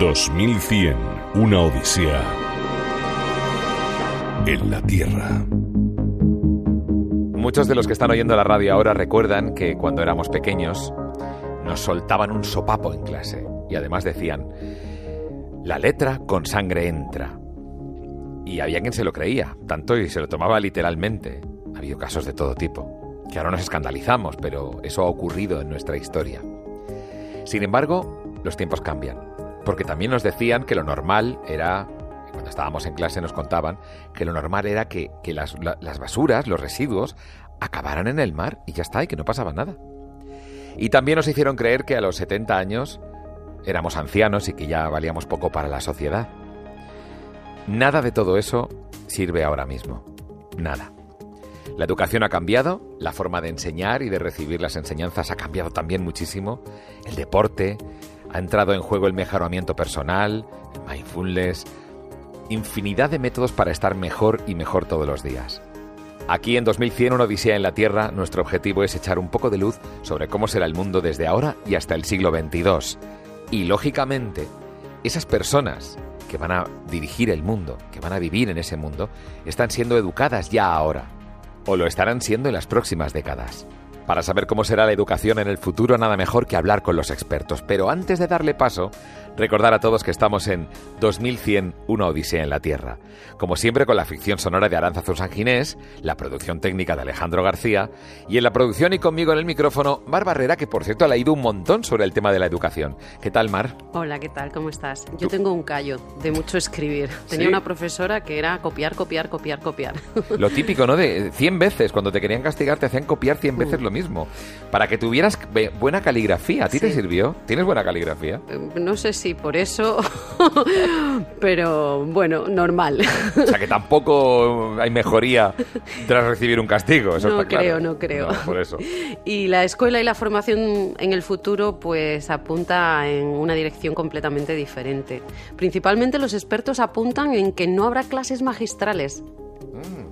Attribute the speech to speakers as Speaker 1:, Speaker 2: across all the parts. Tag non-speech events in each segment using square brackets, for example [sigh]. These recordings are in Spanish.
Speaker 1: 2100, una odisea en la Tierra.
Speaker 2: Muchos de los que están oyendo la radio ahora recuerdan que cuando éramos pequeños nos soltaban un sopapo en clase y además decían, la letra con sangre entra. Y había quien se lo creía, tanto y se lo tomaba literalmente. Ha habido casos de todo tipo, que ahora nos escandalizamos, pero eso ha ocurrido en nuestra historia. Sin embargo, los tiempos cambian, porque también nos decían que lo normal era, cuando estábamos en clase nos contaban, que lo normal era que, las, las basuras, los residuos, acabaran en el mar y ya está, y que no pasaba nada. Y también nos hicieron creer que a los 70 años éramos ancianos y que ya valíamos poco para la sociedad. Nada de todo eso sirve ahora mismo. Nada. La educación ha cambiado, la forma de enseñar y de recibir las enseñanzas ha cambiado también muchísimo, el deporte, ha entrado en juego el mejoramiento personal, el mindfulness, infinidad de métodos para estar mejor y mejor todos los días. Aquí en 2100, una odisea en la Tierra, nuestro objetivo es echar un poco de luz sobre cómo será el mundo desde ahora y hasta el siglo XXII. Y lógicamente, esas personas que van a dirigir el mundo, que van a vivir en ese mundo, están siendo educadas ya ahora, o lo estarán siendo en las próximas décadas. Para saber cómo será la educación en el futuro, nada mejor que hablar con los expertos. Pero antes de darle paso, recordar a todos que estamos en 2100, una odisea en la Tierra. Como siempre con la ficción sonora de Aranza San Ginés, la producción técnica de Alejandro García y en la producción y conmigo en el micrófono Mar Barrera, que por cierto ha leído un montón sobre el tema de la educación. ¿Qué tal, Mar?
Speaker 3: Hola, ¿qué tal? ¿Cómo estás? Yo tengo un callo de mucho escribir. Tenía una profesora que era copiar, copiar, copiar, copiar.
Speaker 2: Lo típico, ¿no? De [laughs] 100 veces, cuando te querían castigar, te hacían copiar 100 veces mm. lo mismo. Para que tuvieras buena caligrafía. ¿A ti te sirvió? ¿Tienes buena caligrafía?
Speaker 3: Eh, no sé si por eso, [laughs] pero bueno, normal.
Speaker 2: O sea que tampoco hay mejoría tras recibir un castigo, eso
Speaker 3: no creo, No creo, por eso. [laughs] Y la escuela y la formación en el futuro pues apunta en una dirección completamente diferente. Principalmente los expertos apuntan en que no habrá clases magistrales,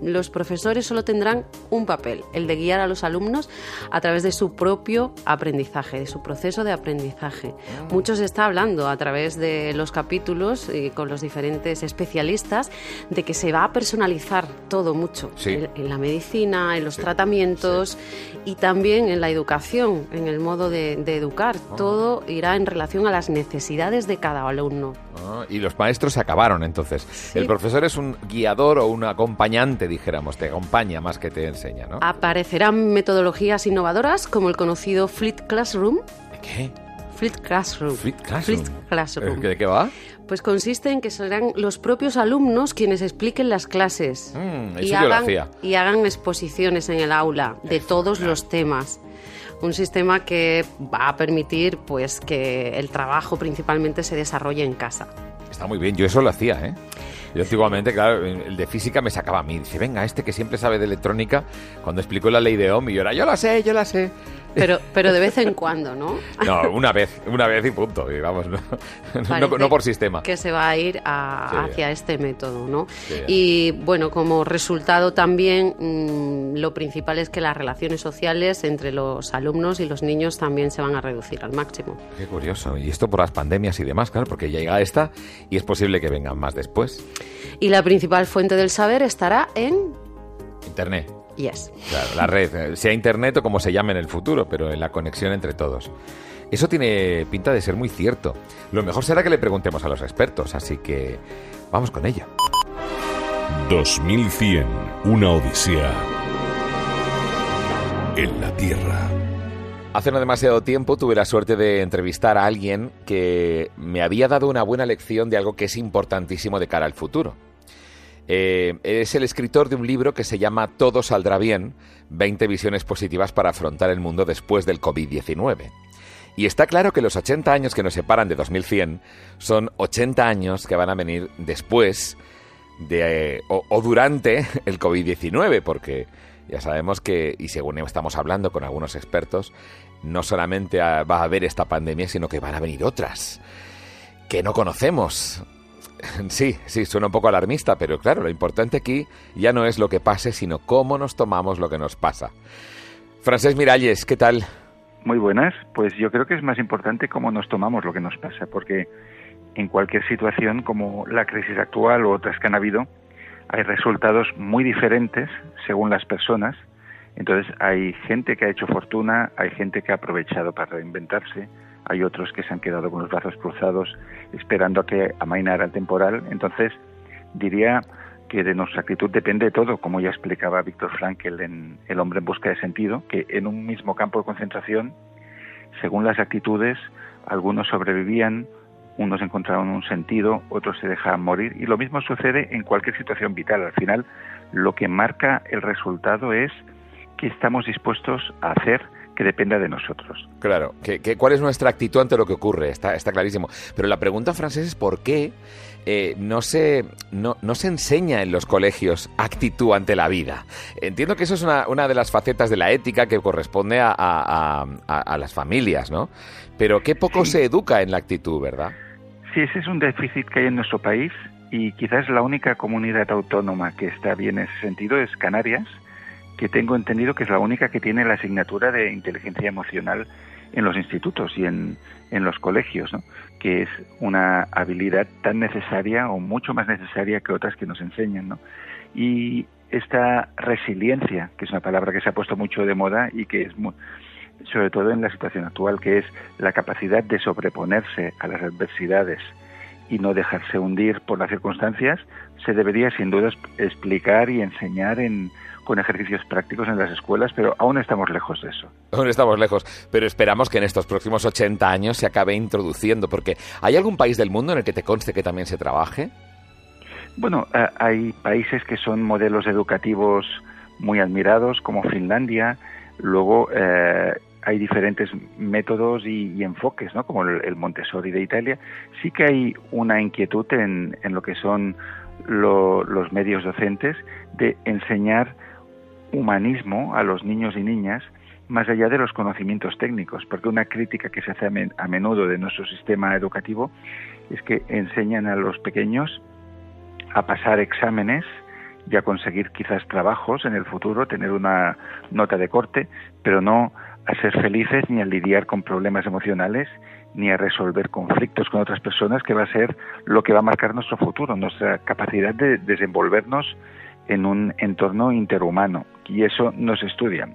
Speaker 3: los profesores solo tendrán un papel, el de guiar a los alumnos a través de su propio aprendizaje, de su proceso de aprendizaje. Mucho se está hablando a través de los capítulos y con los diferentes especialistas de que se va a personalizar todo mucho en, la medicina, en los tratamientos y también en la educación, en el modo de, educar. Ah. Todo irá en relación a las necesidades de cada alumno.
Speaker 2: Ah, y los maestros se acabaron entonces. El profesor es un guiador o un acompañante dijéramos, te acompaña más que te enseña, ¿no?
Speaker 3: Aparecerán metodologías innovadoras como el conocido Fleet Classroom.
Speaker 2: ¿De qué?
Speaker 3: Fleet Classroom.
Speaker 2: Fleet Classroom.
Speaker 3: Classroom.
Speaker 2: ¿De qué va?
Speaker 3: Pues consiste en que serán los propios alumnos quienes expliquen las clases
Speaker 2: mm, y, hagan,
Speaker 3: y hagan exposiciones en el aula de todos los temas un sistema que va a permitir pues que el trabajo principalmente se desarrolle en casa.
Speaker 2: Está muy bien, yo eso lo hacía, ¿eh? Yo antiguamente, claro, el de física me sacaba a mí. Dice, venga, este que siempre sabe de electrónica, cuando explicó la ley de Ohm, y yo era, yo la sé, yo la sé.
Speaker 3: Pero, pero de vez en cuando, ¿no? [laughs]
Speaker 2: No, una vez, una vez y punto, digamos, no, no, por sistema.
Speaker 3: Que se va a ir hacia este método, ¿no? y bueno, como resultado también, mm, lo principal es que las relaciones sociales entre los alumnos y los niños también se van a reducir al máximo.
Speaker 2: Qué curioso. Y esto por las pandemias y demás, claro, porque ya llega esta y es posible que vengan más después.
Speaker 3: Y la principal fuente del saber estará en...
Speaker 2: Internet.
Speaker 3: Yes.
Speaker 2: Claro, la red, eh, sea Internet o como se llame en el futuro, pero en la conexión entre todos. Eso tiene pinta de ser muy cierto. Lo mejor será que le preguntemos a los expertos, así que vamos con ello.
Speaker 1: 2100, una odisea en la Tierra.
Speaker 2: Hace no demasiado tiempo tuve la suerte de entrevistar a alguien que me había dado una buena lección de algo que es importantísimo de cara al futuro. Eh, es el escritor de un libro que se llama Todo saldrá bien, 20 visiones positivas para afrontar el mundo después del COVID-19. Y está claro que los 80 años que nos separan de 2100 son 80 años que van a venir después de, o, durante [laughs] el COVID-19, porque ya sabemos que, y según estamos hablando con algunos expertos, no solamente va a haber esta pandemia, sino que van a venir otras que no conocemos. [laughs] Sí, sí, suena un poco alarmista, pero claro, lo importante aquí ya no es lo que pase, sino cómo nos tomamos lo que nos pasa. Francés Miralles, ¿qué tal?
Speaker 4: Muy buenas, pues yo creo que es más importante cómo nos tomamos lo que nos pasa, porque en cualquier situación como la crisis actual o otras que han habido, hay resultados muy diferentes según las personas. Entonces hay gente que ha hecho fortuna, hay gente que ha aprovechado para reinventarse, hay otros que se han quedado con los brazos cruzados esperando a que amainara el temporal. Entonces diría que de nuestra actitud depende de todo, como ya explicaba Víctor Frankl en El hombre en busca de sentido, que en un mismo campo de concentración, según las actitudes, algunos sobrevivían, unos encontraron un sentido, otros se dejaban morir, y lo mismo sucede en cualquier situación vital. Al final, lo que marca el resultado es que estamos dispuestos a hacer que dependa de nosotros.
Speaker 2: Claro, que, cuál es nuestra actitud ante lo que ocurre, está, está clarísimo. Pero la pregunta, Francés, es por qué eh, no, se, no, se enseña en los colegios actitud ante la vida. Entiendo que eso es una, una de las facetas de la ética que corresponde a, a, las familias, ¿no? Pero qué poco se educa en la actitud, ¿verdad?
Speaker 4: Sí, ese es un déficit que hay en nuestro país y quizás la única comunidad autónoma que está bien en ese sentido es Canarias, que tengo entendido que es la única que tiene la asignatura de inteligencia emocional en los institutos y en, en los colegios, ¿no? que es una habilidad tan necesaria o mucho más necesaria que otras que nos enseñan. ¿no? Y esta resiliencia, que es una palabra que se ha puesto mucho de moda y que es sobre todo en la situación actual, que es la capacidad de sobreponerse a las adversidades y no dejarse hundir por las circunstancias, se debería sin duda explicar y enseñar en, con ejercicios prácticos en las escuelas, pero aún estamos lejos de eso.
Speaker 2: Aún estamos lejos, pero esperamos que en estos próximos 80 años se acabe introduciendo, porque ¿hay algún país del mundo en el que te conste que también se trabaje?
Speaker 4: Bueno, eh, hay países que son modelos educativos muy admirados, como Finlandia, luego eh, hay diferentes métodos y, enfoques, ¿no? como el, Montessori de Italia. Sí que hay una inquietud en, en lo que son los medios docentes de enseñar humanismo a los niños y niñas más allá de los conocimientos técnicos, porque una crítica que se hace a menudo de nuestro sistema educativo es que enseñan a los pequeños a pasar exámenes y a conseguir quizás trabajos en el futuro, tener una nota de corte, pero no a ser felices ni a lidiar con problemas emocionales ni a resolver conflictos con otras personas, que va a ser lo que va a marcar nuestro futuro, nuestra capacidad de desenvolvernos en un entorno interhumano y eso no se estudia.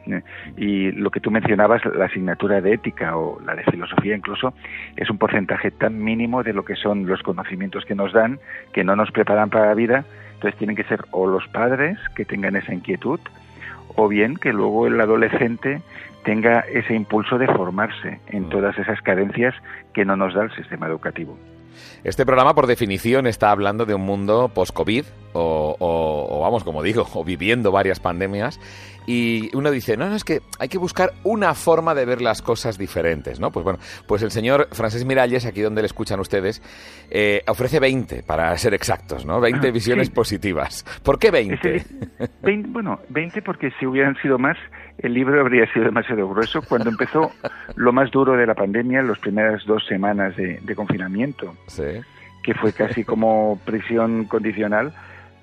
Speaker 4: Y lo que tú mencionabas, la asignatura de ética o la de filosofía incluso, es un porcentaje tan mínimo de lo que son los conocimientos que nos dan, que no nos preparan para la vida. Entonces tienen que ser o los padres que tengan esa inquietud, o bien que luego el adolescente tenga ese impulso de formarse en mm. todas esas carencias que no nos da el sistema educativo.
Speaker 2: Este programa, por definición, está hablando de un mundo post-COVID, o, vamos, como digo, [laughs] o viviendo varias pandemias. Y uno dice, no, no, es que hay que buscar una forma de ver las cosas diferentes, ¿no? Pues bueno, pues el señor Francés Miralles, aquí donde le escuchan ustedes, eh, ofrece 20, para ser exactos, ¿no? 20 ah, visiones positivas. ¿Por qué 20?
Speaker 4: 20? Bueno, 20 porque si hubieran sido más, el libro habría sido demasiado grueso. Cuando empezó lo más duro de la pandemia, las primeras dos semanas de, confinamiento, que fue casi como prisión condicional,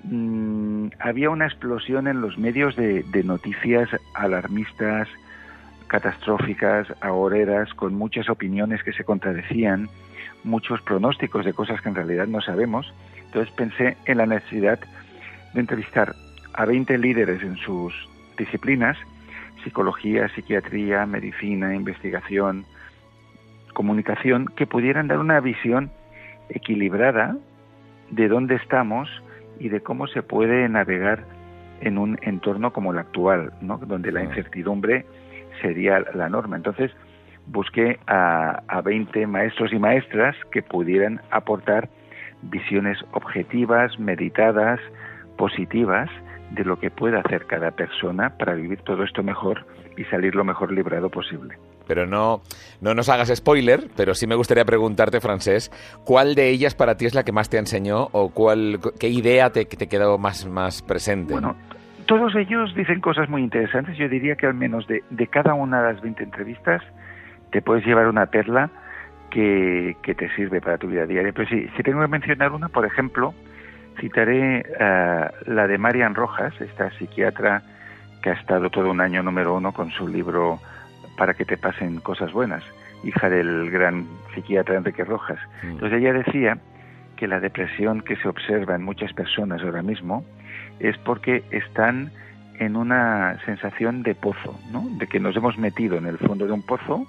Speaker 4: mm, había una explosión en los medios de, de noticias alarmistas, catastróficas, agoreras, con muchas opiniones que se contradecían, muchos pronósticos de cosas que en realidad no sabemos. Entonces pensé en la necesidad de entrevistar a 20 líderes en sus disciplinas psicología, psiquiatría, medicina, investigación, comunicación, que pudieran dar una visión equilibrada de dónde estamos y de cómo se puede navegar en un entorno como el actual, ¿no? donde la incertidumbre sería la norma. Entonces, busqué a, a 20 maestros y maestras que pudieran aportar visiones objetivas, meditadas, positivas, de lo que puede hacer cada persona para vivir todo esto mejor y salir lo mejor librado posible.
Speaker 2: Pero no, no nos hagas spoiler, pero sí me gustaría preguntarte, Francés, ¿cuál de ellas para ti es la que más te enseñó o cuál, qué idea te, te quedó más, más presente?
Speaker 4: Bueno, todos ellos dicen cosas muy interesantes. Yo diría que al menos de, de cada una de las 20 entrevistas te puedes llevar una perla que, que te sirve para tu vida diaria. Pero si, si tengo que mencionar una, por ejemplo, citaré uh, la de Marian Rojas, esta psiquiatra que ha estado todo un año número uno con su libro Para que te pasen cosas buenas. hija del gran psiquiatra Enrique Rojas. Mm. Entonces ella decía que la depresión que se observa en muchas personas ahora mismo es porque están en una sensación de pozo, ¿no? de que nos hemos metido en el fondo de un pozo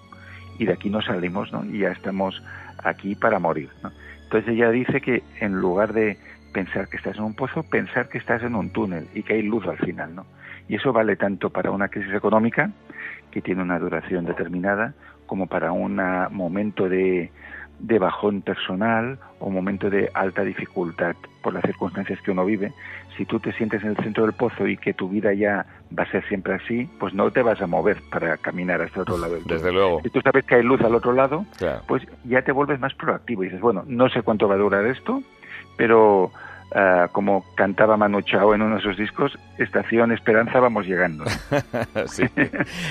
Speaker 4: y de aquí no salimos ¿no? y ya estamos aquí para morir. ¿no? Entonces ella dice que en lugar de pensar que estás en un pozo, pensar que estás en un túnel y que hay luz al final. ¿no? Y eso vale tanto para una crisis económica, que tiene una duración determinada, como para un momento de, de bajón personal o momento de alta dificultad por las circunstancias que uno vive, si tú te sientes en el centro del pozo y que tu vida ya va a ser siempre así, pues no te vas a mover para caminar hasta otro lado del
Speaker 2: Desde luego.
Speaker 4: Si tú sabes que hay luz al otro lado, pues ya te vuelves más proactivo y dices, bueno, no sé cuánto va a durar esto, pero Ah, como cantaba Manu Chao en uno de sus discos, Estación Esperanza vamos llegando. [laughs]
Speaker 2: sí.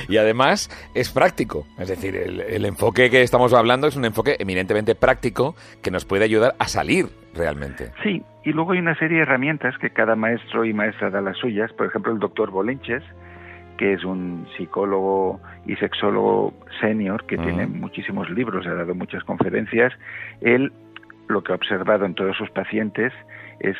Speaker 2: Y además es práctico, es decir, el, enfoque que estamos hablando es un enfoque eminentemente práctico que nos puede ayudar a salir realmente.
Speaker 4: Sí, y luego hay una serie de herramientas que cada maestro y maestra da las suyas, por ejemplo el doctor Bolenches, que es un psicólogo y sexólogo senior que tiene muchísimos libros, ha dado muchas conferencias, él lo que ha observado en todos sus pacientes es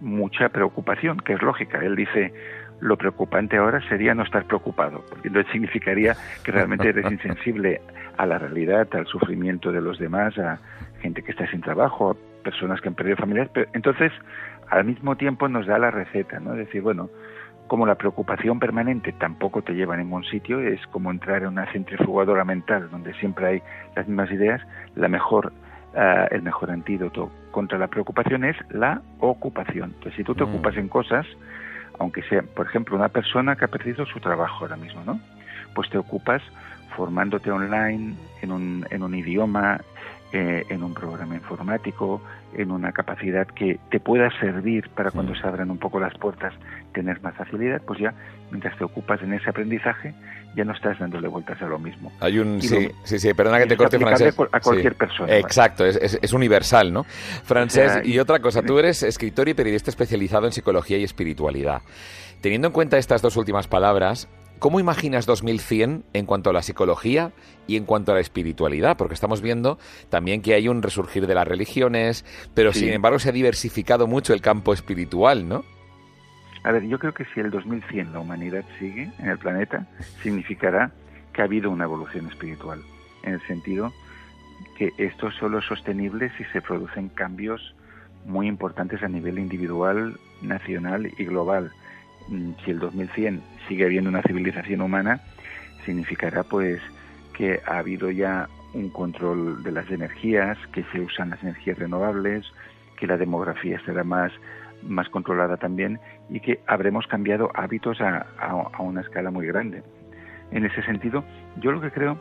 Speaker 4: mucha preocupación, que es lógica. Él dice, lo preocupante ahora sería no estar preocupado, porque entonces significaría que realmente eres [laughs] insensible a la realidad, al sufrimiento de los demás, a gente que está sin trabajo, a personas que han perdido familiares. Pero entonces, al mismo tiempo nos da la receta, ¿no? Es decir, bueno, como la preocupación permanente tampoco te lleva a ningún sitio, es como entrar en una centrifugadora mental donde siempre hay las mismas ideas, la mejor eh, el mejor antídoto contra la preocupación es la ocupación. Entonces, si tú te mm. ocupas en cosas, aunque sea, por ejemplo, una persona que ha perdido su trabajo ahora mismo, ¿no? Pues te ocupas formándote online en un, en un idioma, eh, en un programa informático, en una capacidad que te pueda servir para cuando se abran un poco las puertas tener más facilidad, pues ya mientras te ocupas en ese aprendizaje ya no estás dándole vueltas a lo mismo.
Speaker 2: Hay un sí, sí, sí, perdona que te corte francés.
Speaker 4: A cualquier persona.
Speaker 2: Exacto, es, es, universal, ¿no? Francés, y otra cosa, tú eres escritor y periodista especializado en psicología y espiritualidad. Teniendo en cuenta estas dos últimas palabras, ¿Cómo imaginas 2100 en cuanto a la psicología y en cuanto a la espiritualidad? Porque estamos viendo también que hay un resurgir de las religiones, pero sin embargo se ha diversificado mucho el campo espiritual, ¿no?
Speaker 4: A ver, yo creo que si el 2100 la humanidad sigue en el planeta, significará que ha habido una evolución espiritual, en el sentido que esto solo es sostenible si se producen cambios muy importantes a nivel individual, nacional y global. Mm, si el 2100 sigue habiendo una civilización humana, significará pues que ha habido ya un control de las energías, que se usan las energías renovables, que la demografía será más, más controlada también y que habremos cambiado hábitos a, a, una escala muy grande. En ese sentido, yo lo que creo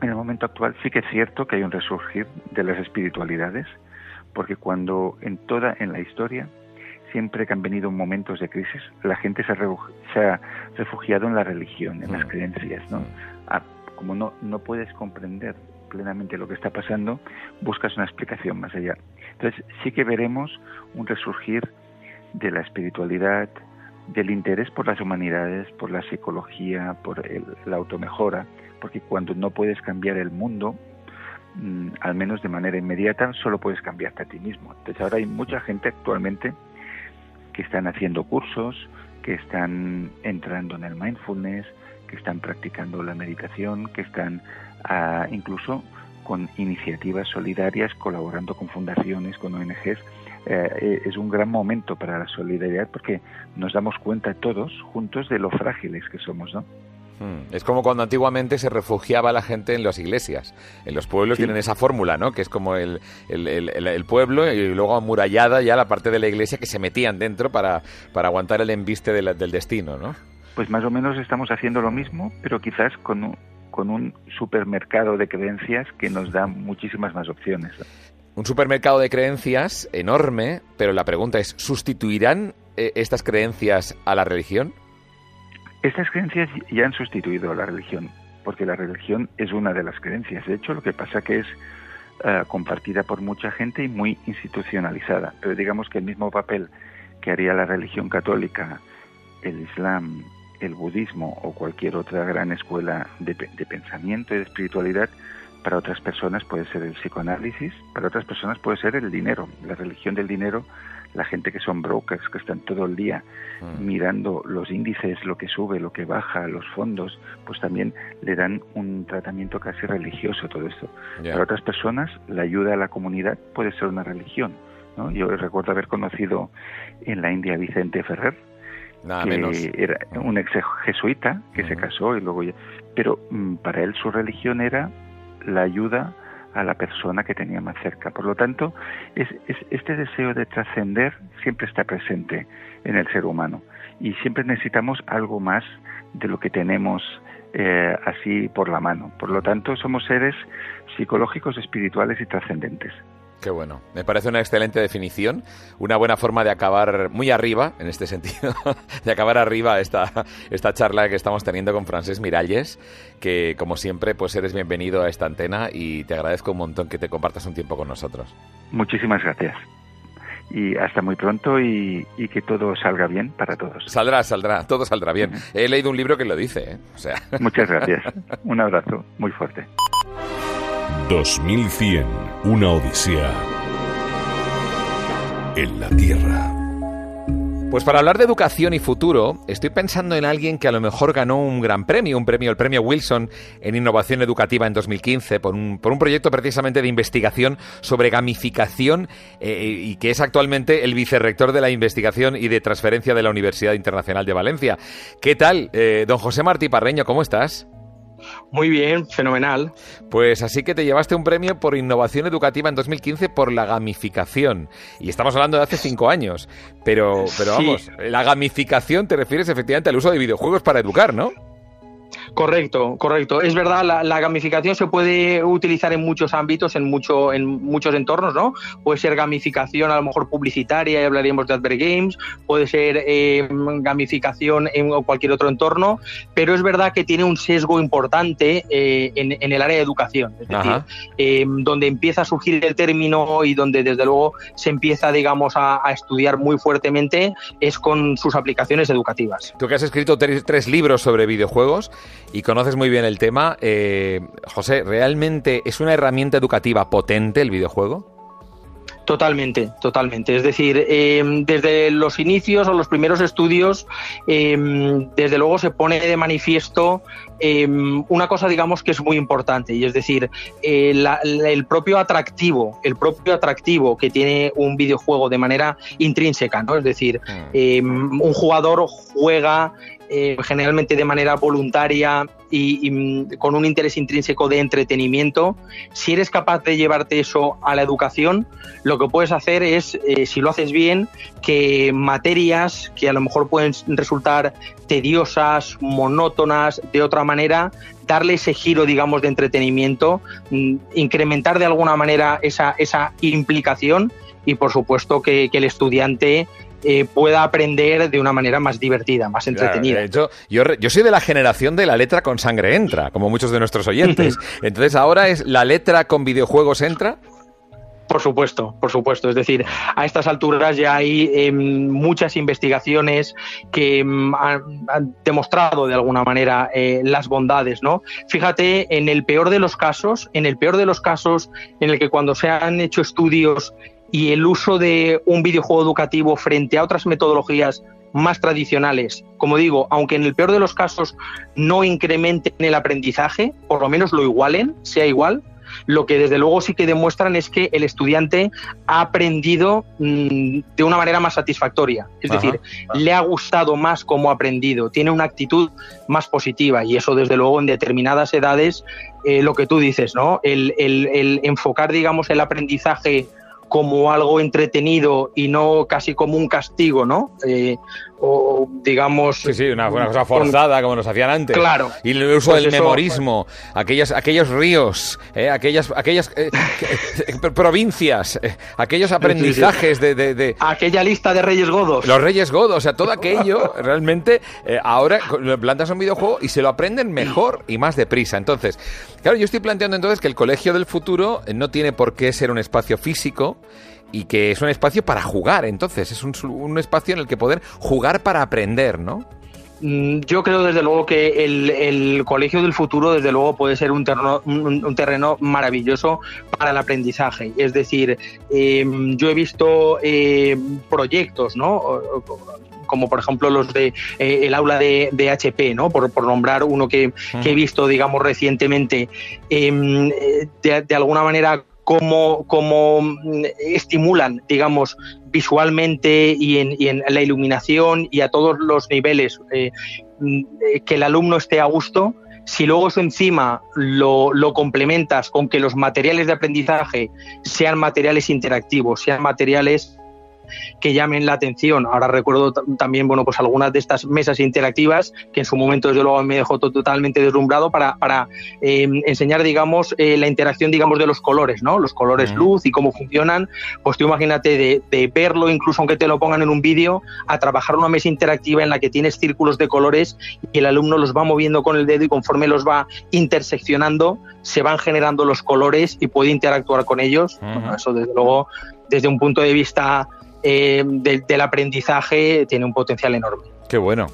Speaker 4: en el momento actual sí que es cierto que hay un resurgir de las espiritualidades, porque cuando en toda en la historia siempre que han venido momentos de crisis, la gente se ha, refugiado en la religión, en las mm. creencias, ¿no? Mm. Ah, como no, no puedes comprender plenamente lo que está pasando, buscas una explicación más allá. Entonces sí que veremos un resurgir de la espiritualidad, del interés por las humanidades, por la psicología, por la automejora, porque cuando no puedes cambiar el mundo, mm, al menos de manera inmediata, solo puedes cambiarte a ti mismo. Entonces ahora hay mucha gente actualmente que están haciendo cursos, que están entrando en el mindfulness, que están practicando la meditación, que están ah, incluso con iniciativas solidarias, colaborando con fundaciones, con ONGs. Eh, es un gran momento para la solidaridad porque nos damos cuenta todos juntos de lo frágiles que somos, ¿no?
Speaker 2: Mm. Es como cuando antiguamente se refugiaba la gente en las iglesias. En los pueblos tienen esa fórmula, ¿no? Que es como el, el, pueblo y luego amurallada ya la parte de la iglesia que se metían dentro para, para aguantar el embiste del destino, ¿no?
Speaker 4: Pues más o menos estamos haciendo lo mismo, pero quizás con un, con un supermercado de creencias que nos da muchísimas más opciones.
Speaker 2: Un supermercado de creencias enorme, pero la pregunta es, ¿sustituirán eh, estas creencias a la religión?
Speaker 4: Estas creencias ya han sustituido a la religión, porque la religión es una de las creencias. De hecho, lo que pasa que es eh, compartida por mucha gente y muy institucionalizada. Pero digamos que el mismo papel que haría la religión católica, el Islam, el budismo o cualquier otra gran escuela de, pensamiento y de espiritualidad para otras personas puede ser el psicoanálisis, para otras personas puede ser el dinero, la religión del dinero, la gente que son brokers, que están todo el día mm. mirando los índices, lo que sube, lo que baja, los fondos, pues también le dan un tratamiento casi religioso todo esto. Para otras personas, la ayuda a la comunidad puede ser una religión. ¿no? Yo recuerdo haber conocido en la India a Vicente Ferrer, que era un ex jesuita que se casó y luego ya... Pero mm, para él su religión era la ayuda a la persona que tenía más cerca. Por lo tanto, es, este deseo de trascender siempre está presente en el ser humano y siempre necesitamos algo más de lo que tenemos eh, así por la mano. Por lo tanto, somos seres psicológicos, espirituales y trascendentes.
Speaker 2: Qué bueno. Me parece una excelente definición, una buena forma de acabar muy arriba, en este sentido, [laughs] de acabar arriba esta, esta charla que estamos teniendo con Francés Miralles, que como siempre, pues eres bienvenido a esta antena y te agradezco un montón que te compartas un tiempo con nosotros.
Speaker 4: Muchísimas gracias. Y hasta muy pronto y, que todo salga bien para todos.
Speaker 2: Saldrá, saldrá, todo saldrá bien. He leído un libro que lo dice, ¿eh? o sea.
Speaker 4: Muchas gracias. [laughs] Un abrazo muy fuerte.
Speaker 1: 2100, una odisea en la Tierra.
Speaker 2: Pues para hablar de educación y futuro, estoy pensando en alguien que a lo mejor ganó un gran premio, un premio, el premio Wilson en innovación educativa en 2015, por un, por un proyecto precisamente de investigación sobre gamificación eh, y que es actualmente el vicerrector de la investigación y de transferencia de la Universidad Internacional de Valencia. ¿Qué tal, eh, don José Martí Parreño? ¿Cómo estás?
Speaker 5: Muy bien, fenomenal.
Speaker 2: Pues así que te llevaste un premio por innovación educativa en 2015 por la gamificación. Y estamos hablando de hace cinco años. Pero, pero vamos, la gamificación te refieres efectivamente al uso de videojuegos para educar, ¿no?
Speaker 5: Correcto, correcto. Es verdad, la, gamificación se puede utilizar en muchos ámbitos, en, mucho, en muchos entornos, ¿no? Puede ser gamificación a lo mejor publicitaria, y hablaríamos de Advert Games, puede ser eh, gamificación en cualquier otro entorno, pero es verdad que tiene un sesgo importante eh, en, el área de educación, es decir, eh, donde empieza a surgir el término y donde desde luego se empieza, digamos, a, estudiar muy fuertemente es con sus aplicaciones educativas.
Speaker 2: Tú que has escrito tres libros sobre videojuegos, y conoces muy bien el tema. Eh, José, ¿realmente es una herramienta educativa potente el videojuego?
Speaker 5: Totalmente, totalmente. Es decir, em, desde los inicios o los primeros estudios, em, desde luego se pone de manifiesto em, una cosa, digamos, que es muy importante, y es decir, eh, el propio atractivo, el propio atractivo que tiene un videojuego de manera intrínseca, ¿no? Es decir, mm. un jugador juega eh, generalmente de manera voluntaria y, mm, con un interés intrínseco de entretenimiento, si eres capaz de llevarte eso a la educación, lo que puedes hacer es, eh, si lo haces bien, que materias que a lo mejor pueden resultar tediosas, monótonas, de otra manera, darle ese giro, digamos, de entretenimiento, mm, incrementar de alguna manera esa, esa implicación y, por supuesto, que, que el estudiante eh, pueda aprender de una manera más divertida, más entretenida.
Speaker 2: yo, yo, soy de la generación de la letra con sangre entra, como muchos de nuestros oyentes. [laughs] Entonces, ¿ahora es la letra con videojuegos entra?
Speaker 5: Por supuesto, por supuesto. Es decir, a estas alturas ya hay em, muchas investigaciones que em, han, demostrado de alguna manera eh, las bondades, ¿no? Fíjate, en el peor de los casos, en el peor de los casos en el que cuando se han hecho estudios y el uso de un videojuego educativo frente a otras metodologías más tradicionales, como digo, aunque en el peor de los casos no incrementen el aprendizaje, por lo menos lo igualen, sea igual, lo que desde luego sí que demuestran es que el estudiante ha aprendido mm, de una manera más satisfactoria. Es decir, le ha gustado más cómo ha aprendido, tiene una actitud más positiva y eso desde luego en determinadas edades, eh, lo que tú dices, ¿no? El, el enfocar, digamos, el aprendizaje como algo entretenido y no casi como un castigo, ¿no? Eh, o digamos...
Speaker 2: Sí, sí, una, cosa forzada como nos hacían antes.
Speaker 5: Claro.
Speaker 2: Y el uso pues del memorismo, aquellos, aquellos ríos, eh, aquellas, aquellas eh, [laughs] provincias, eh, aquellos aprendizajes De, de,
Speaker 5: Aquella lista de Reyes Godos.
Speaker 2: Los Reyes Godos, o sea, todo aquello [laughs] realmente ahora lo plantas un videojuego y se lo aprenden mejor y más deprisa. Entonces, claro, yo estoy planteando entonces que el colegio del futuro no tiene por qué ser un espacio físico, y que es un espacio para jugar, entonces, es un, un, espacio en el que poder jugar para aprender, ¿no?
Speaker 5: Mm, yo creo desde luego que el, colegio del futuro desde luego puede ser un terreno, un, terreno maravilloso para el aprendizaje. Es decir, em, yo he visto eh, proyectos, ¿no? como por ejemplo los de eh, el aula de, HP, ¿no? Por, nombrar uno que, he visto, digamos, recientemente, em, eh, de, alguna manera cómo, mm, estimulan, digamos, visualmente y en, la iluminación y a todos los niveles eh, mm, que el alumno esté a gusto, si luego eso encima lo, lo, complementas con que los materiales de aprendizaje sean materiales interactivos, sean materiales que llamen la atención. Ahora recuerdo también, bueno, pues algunas de estas mesas interactivas que en su momento desde luego me dejó totalmente deslumbrado para, para eh, enseñar, digamos, eh, la interacción, digamos, de los colores, ¿no? Los colores luz y cómo funcionan. Pues tú imagínate de, de verlo, incluso aunque te lo pongan en un vídeo, a trabajar una mesa interactiva en la que tienes círculos de colores y el alumno los va moviendo con el dedo y conforme los va interseccionando, se van generando los colores y puede interactuar con ellos. eso desde luego, desde un punto de vista eh, del aprendizaje tiene un potencial enorme.
Speaker 2: Qué bueno.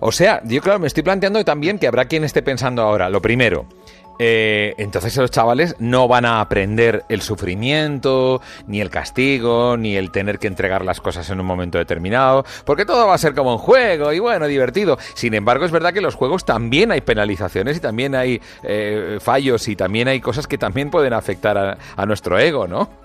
Speaker 2: O sea, yo claro, me estoy planteando también que habrá quien esté pensando ahora, lo primero, eh, entonces los chavales no van a aprender el sufrimiento, ni el castigo, ni el tener que entregar las cosas en un momento determinado, porque todo va a ser como un juego y bueno, divertido. Sin embargo, es verdad que en los juegos también hay penalizaciones y también hay eh, fallos y también hay cosas que también pueden afectar a nuestro ego, ¿no?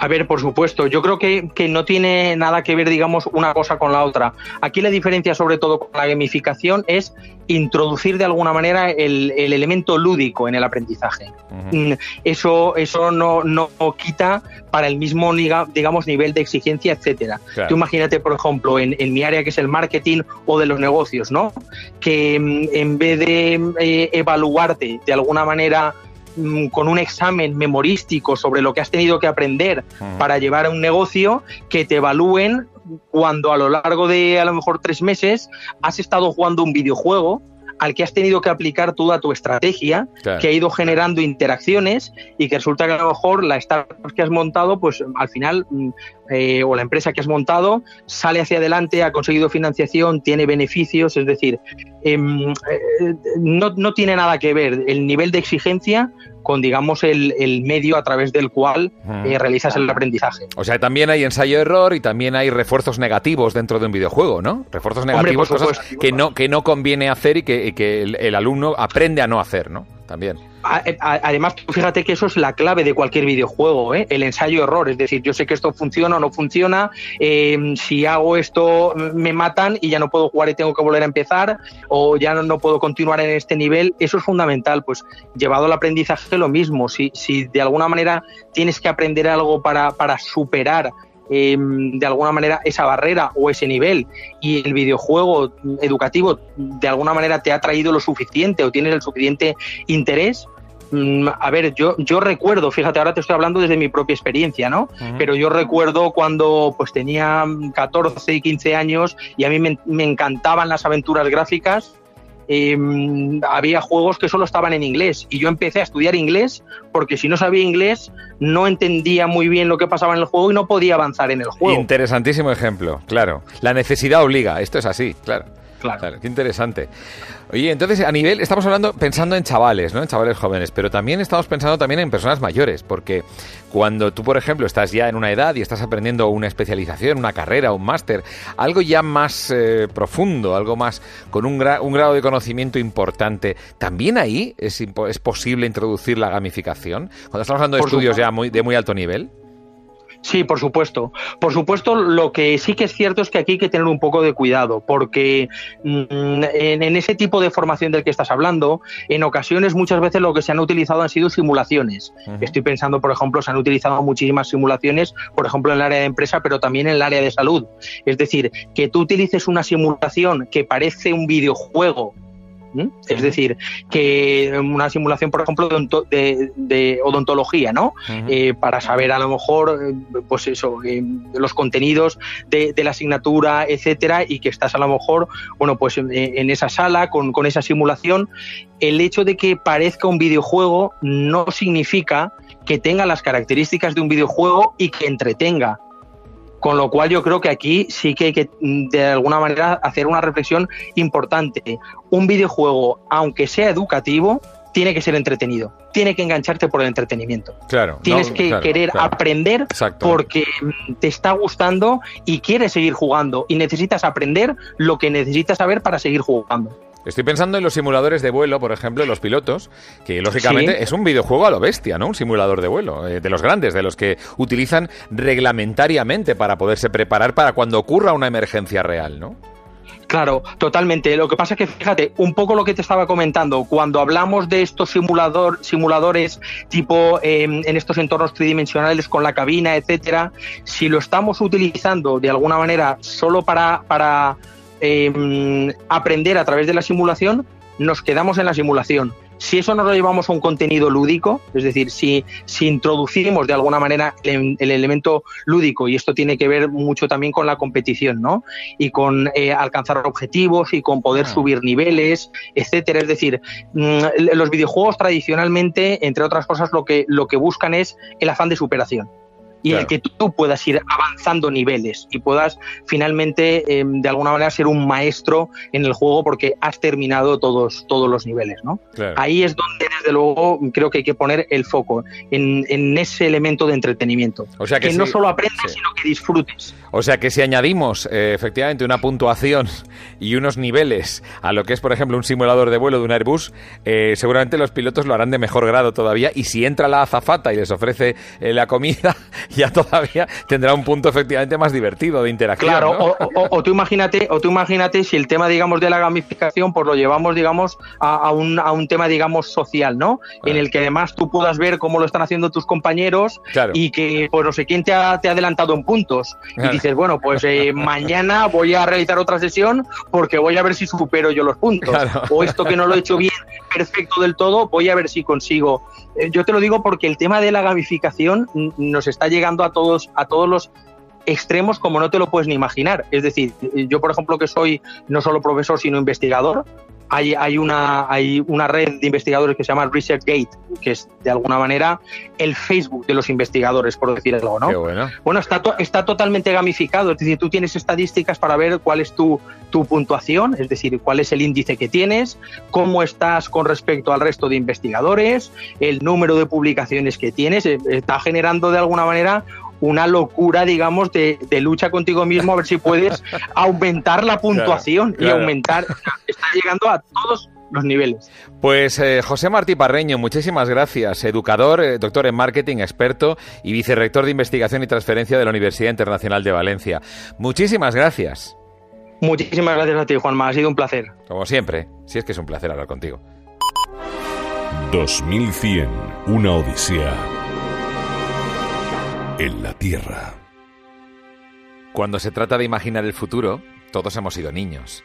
Speaker 5: A ver, por supuesto, yo creo que, no tiene nada que ver, digamos, una cosa con la otra. Aquí la diferencia, sobre todo con la gamificación, es introducir de alguna manera el, elemento lúdico en el aprendizaje. Mm, eso, eso no, no, quita para el mismo, digamos, nivel de exigencia, etcétera. Tú imagínate, por ejemplo, en, mi área que es el marketing o de los negocios, ¿no? Que mm, en vez de eh, evaluarte de alguna manera con un examen memorístico sobre lo que has tenido que aprender para llevar a un negocio, que te evalúen cuando a lo largo de a lo mejor tres meses has estado jugando un videojuego al que has tenido que aplicar toda tu estrategia, que ha ido generando interacciones y que resulta que a lo mejor la startup que has montado, pues al final, mm, eh, o la empresa que has montado, sale hacia adelante, ha conseguido financiación, tiene beneficios, es decir, em, eh, no, no, tiene nada que ver el nivel de exigencia con, digamos, el, medio a través del cual eh, realizas el aprendizaje.
Speaker 2: O sea, también hay ensayo-error y también hay refuerzos negativos dentro de un videojuego, ¿no? Refuerzos negativos, cosas que no, que no conviene hacer y que, que el, alumno aprende a no hacer, ¿no? También.
Speaker 5: Además, fíjate que eso es la clave de cualquier videojuego, ¿eh? el ensayo-error. Es decir, yo sé que esto funciona o no funciona. Eh, si hago esto, me matan y ya no puedo jugar y tengo que volver a empezar, o ya no, puedo continuar en este nivel. Eso es fundamental. Pues llevado al aprendizaje, lo mismo. Si, si de alguna manera tienes que aprender algo para, para superar em, de alguna manera esa barrera o ese nivel y el videojuego educativo de alguna manera te ha traído lo suficiente o tienes el suficiente interés, a ver, yo, yo recuerdo, fíjate, ahora te estoy hablando desde mi propia experiencia, ¿no? Pero yo recuerdo cuando pues tenía 14 y 15 años y a mí me, encantaban las aventuras gráficas. Em, había juegos que solo estaban en inglés y yo empecé a estudiar inglés porque si no sabía inglés no entendía muy bien lo que pasaba en el juego y no podía avanzar en el juego.
Speaker 2: Interesantísimo ejemplo, claro. La necesidad obliga, esto es así, claro. Claro. qué interesante. Oye, entonces a nivel, estamos hablando, pensando en chavales, ¿no? En chavales jóvenes, pero también estamos pensando también en personas mayores, porque cuando tú, por ejemplo, estás ya en una edad y estás aprendiendo una especialización, una carrera, un máster, algo ya más eh, profundo, algo más con un, un, grado de conocimiento importante, ¿también ahí es, es posible introducir la gamificación? Cuando estamos hablando de estudios ya muy, de muy alto nivel.
Speaker 5: Sí, por supuesto. Por supuesto, lo que sí que es cierto es que aquí hay que tener un poco de cuidado, porque mm, en, ese tipo de formación del que estás hablando, en ocasiones muchas veces lo que se han utilizado han sido simulaciones. Estoy pensando, por ejemplo, se han utilizado muchísimas simulaciones, por ejemplo, en el área de empresa, pero también en el área de salud. Es decir, que tú utilices una simulación que parece un videojuego es decir, que una simulación, por ejemplo, de, odontología, ¿no? Eh, para saber a lo mejor, eh, pues eso, eh, los contenidos de, la asignatura, etcétera, y que estás a lo mejor, bueno, pues en, esa sala con, con esa simulación, el hecho de que parezca un videojuego no significa que tenga las características de un videojuego y que entretenga Con lo cual yo creo que aquí sí que hay que mm, de alguna manera hacer una reflexión importante. Un videojuego, aunque sea educativo, tiene que ser entretenido, tiene que engancharte por el entretenimiento.
Speaker 2: Claro.
Speaker 5: Tienes que querer aprender porque mm, te está gustando y quieres seguir jugando y necesitas aprender lo que necesitas saber para seguir jugando.
Speaker 2: Estoy pensando en los simuladores de vuelo, por ejemplo, los pilotos, que lógicamente es un videojuego a lo bestia, ¿no? Un simulador de vuelo, eh, de los grandes, de los que utilizan reglamentariamente para poderse preparar para cuando ocurra una emergencia real, ¿no?
Speaker 5: Claro, totalmente. Lo que pasa es que, fíjate, un poco lo que te estaba comentando, cuando hablamos de estos simulador, simuladores tipo em, en estos entornos tridimensionales con la cabina, etcétera, si lo estamos utilizando de alguna manera solo para, para em, aprender a través de la simulación, nos quedamos en la simulación. Si eso nos lo llevamos a un contenido lúdico, es decir, si, si introducimos de alguna manera el, elemento lúdico, y esto tiene que ver mucho también con la competición, ¿no? Y con eh, alcanzar objetivos y con poder ah. subir niveles, etcétera. Es decir, mm, los videojuegos tradicionalmente, entre otras cosas, lo que, lo que buscan es el afán de superación y el que tú puedas ir avanzando niveles y puedas finalmente em, de alguna manera ser un maestro en el juego porque has terminado todos, todos los niveles, ¿no? Ahí es donde desde luego creo que hay que poner el foco en, en ese elemento de entretenimiento. O sea que, no solo aprendas, sino que disfrutes.
Speaker 2: O sea que si añadimos eh, efectivamente una puntuación y unos niveles a lo que es, por ejemplo, un simulador de vuelo de un Airbus, eh, seguramente los pilotos lo harán de mejor grado todavía. Y si entra la azafata y les ofrece eh, la comida, [laughs] ya todavía tendrá un punto efectivamente más divertido de interacción.
Speaker 5: Claro, o, tú imagínate, o tú imagínate si el tema, digamos, de la gamificación, pues lo llevamos, digamos, a, un, a un tema, digamos, social, ¿no? En el que además tú puedas ver cómo lo están haciendo tus compañeros y que, pues no sé quién te ha, te ha adelantado en puntos. Y dices, bueno, pues eh, mañana voy a realizar otra sesión porque voy a ver si supero yo los puntos. O esto que no lo he hecho bien, perfecto del todo, voy a ver si consigo. Eh, yo te lo digo porque el tema de la gamificación nos está llegando a todos, a todos los extremos como no te lo puedes ni imaginar. Es decir, yo por ejemplo que soy no solo profesor sino investigador, hay, hay, una, hay una red de investigadores que se llama ResearchGate, que es de alguna manera el Facebook de los investigadores, por decir algo, ¿no? bueno. está, está totalmente gamificado, es decir, tú tienes estadísticas para ver cuál es tu, tu puntuación, es decir, cuál es el índice que tienes, cómo estás con respecto al resto de investigadores, el número de publicaciones que tienes, eh, está generando de alguna manera una locura, digamos, de, lucha contigo mismo a ver si puedes [laughs] aumentar la puntuación y aumentar, está llegando a todos los niveles.
Speaker 2: Pues eh, José Martí Parreño, muchísimas gracias. Educador, eh, doctor en marketing, experto y vicerrector de investigación y transferencia de la Universidad Internacional de Valencia. Muchísimas gracias.
Speaker 5: Muchísimas gracias a ti, Juanma. Ha sido un placer.
Speaker 2: Como siempre. Si es que es un placer hablar contigo.
Speaker 1: 2100. Una odisea en la Tierra.
Speaker 2: Cuando se trata de imaginar el futuro, todos hemos sido niños.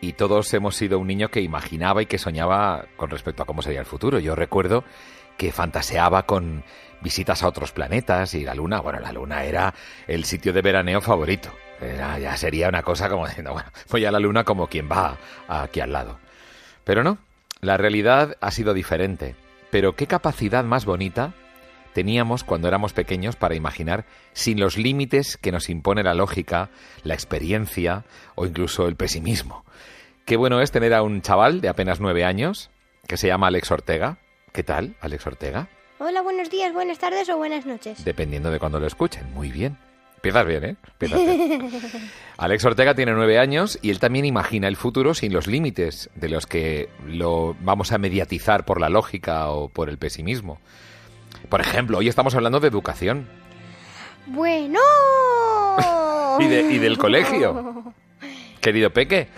Speaker 2: Y todos hemos sido un niño que imaginaba y que soñaba con respecto a cómo sería el futuro. Yo recuerdo que fantaseaba con visitas a otros planetas y la Luna, bueno, la Luna era el sitio de veraneo favorito. ya sería una cosa como diciendo, voy a la Luna como quien va aquí al lado. Pero no, la realidad ha sido diferente. Pero qué capacidad más bonita teníamos cuando éramos pequeños para imaginar sin los límites que nos impone la lógica, la experiencia o incluso el pesimismo. Qué bueno es tener a un chaval de apenas nueve años que se llama Alex Ortega. ¿Qué tal, Alex Ortega?
Speaker 6: Hola, buenos días, buenas tardes o buenas noches.
Speaker 2: Dependiendo de cuando lo escuchen. Muy bien. Empiezas bien, ¿eh? [laughs] Alex Ortega tiene nueve años y él también imagina el futuro sin los límites de los que lo vamos a mediatizar por la lógica o por el pesimismo. Por ejemplo, hoy estamos hablando de educación.
Speaker 6: Bueno. [laughs]
Speaker 2: y, del colegio. [laughs] Querido Peque,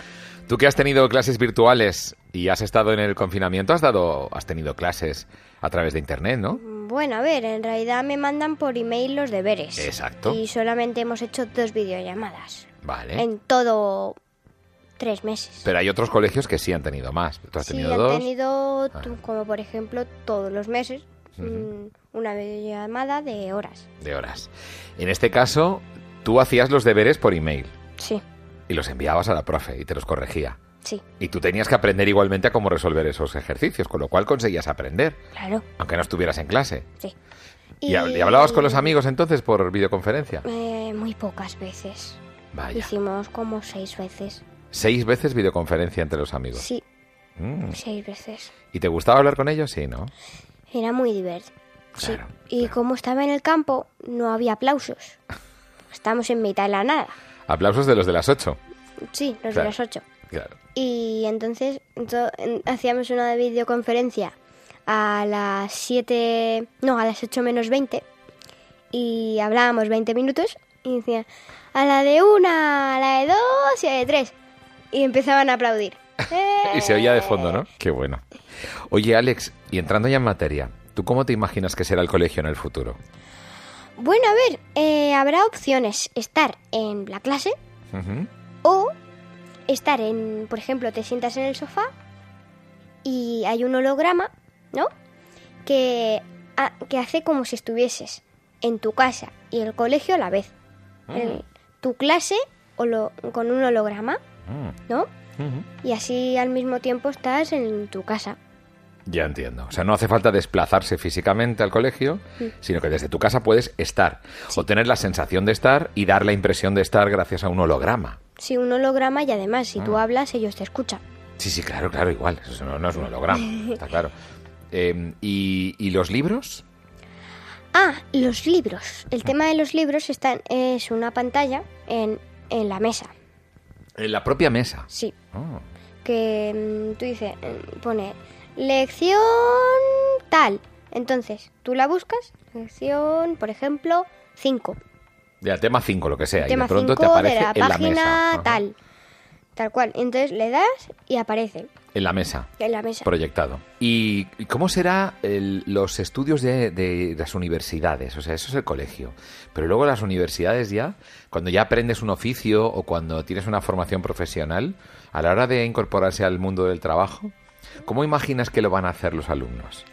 Speaker 2: tú que has tenido clases virtuales y has estado en el confinamiento, has dado, has tenido clases a través de internet, ¿no?
Speaker 6: Bueno, a ver, en realidad me mandan por email los deberes.
Speaker 2: Exacto.
Speaker 6: Y solamente hemos hecho dos videollamadas.
Speaker 2: Vale.
Speaker 6: En todo tres meses.
Speaker 2: Pero hay otros colegios que sí han tenido más. ¿Tú has
Speaker 6: sí,
Speaker 2: tenido
Speaker 6: han
Speaker 2: dos?
Speaker 6: tenido, ah. como por ejemplo, todos los meses. Mm, una videollamada de horas.
Speaker 2: De horas. En este caso, tú hacías los deberes por email.
Speaker 6: Sí.
Speaker 2: Y los enviabas a la profe y te los corregía.
Speaker 6: Sí.
Speaker 2: Y tú tenías que aprender igualmente a cómo resolver esos ejercicios, con lo cual conseguías aprender.
Speaker 6: Claro.
Speaker 2: Aunque no estuvieras en clase.
Speaker 6: Sí.
Speaker 2: ¿Y, hablabas con los amigos entonces por videoconferencia?
Speaker 6: Eh, muy pocas veces.
Speaker 2: Vaya.
Speaker 6: Hicimos como seis veces.
Speaker 2: ¿Seis veces videoconferencia entre los amigos?
Speaker 6: Sí. Mm. Seis veces.
Speaker 2: ¿Y te gustaba hablar con ellos? Sí, ¿no?
Speaker 6: Era muy divertido. Sí. y como estaba en el campo, no había aplausos. Estamos en mitad de la nada.
Speaker 2: ¿Aplausos de los de las ocho?
Speaker 6: Sí, los de las ocho.
Speaker 2: Claro.
Speaker 6: Y entonces hacíamos una videoconferencia a las 7, no, a las 8 menos 20 y hablábamos 20 minutos y decían a la de una, a la de dos y a la de tres. Y empezaban a aplaudir. [laughs]
Speaker 2: y se oía de fondo, ¿no? Qué bueno. Oye, Alex, y entrando ya en materia, ¿tú cómo te imaginas que será el colegio en el futuro?
Speaker 6: Bueno, a ver, eh, habrá opciones. Estar en la clase o estar en, por ejemplo, te sientas en el sofá y hay un holograma ¿no? Que, que hace como si estuvieses en tu casa y el colegio a la vez. Ah. tu clase o lo, con un holograma, ah. ¿no? Y así al mismo tiempo estás en tu casa.
Speaker 2: Ya entiendo. O sea, no hace falta desplazarse físicamente al colegio, mm. sino que desde tu casa puedes estar o tener la sensación de estar y dar la impresión de estar gracias a un holograma.
Speaker 6: Sí, un holograma y además si tú ah. hablas ellos te escuchan.
Speaker 2: Sí, sí, claro, claro, igual. Eso no, no es un holograma, [laughs] está claro. Em, ¿y, los libros?
Speaker 6: Ah, los libros. El tema de los libros está, es una pantalla en, en la mesa.
Speaker 2: ¿En la propia mesa?
Speaker 6: Sí. Ah. Que mm, tú dices, mm, pone lección tal. Entonces, tú la buscas, lección, por ejemplo, 5.
Speaker 2: Ya, tema 5, lo que sea. y de pronto te aparece
Speaker 6: de la
Speaker 2: en
Speaker 6: página la tal. Tal cual. Entonces le das y aparece.
Speaker 2: En la mesa.
Speaker 6: En la mesa.
Speaker 2: Proyectado. ¿Y cómo será los estudios de, las universidades? O sea, eso es el colegio. Pero luego las universidades ya, cuando ya aprendes un oficio o cuando tienes una formación profesional, a la hora de incorporarse al mundo del trabajo, ¿cómo imaginas que lo van a hacer los alumnos?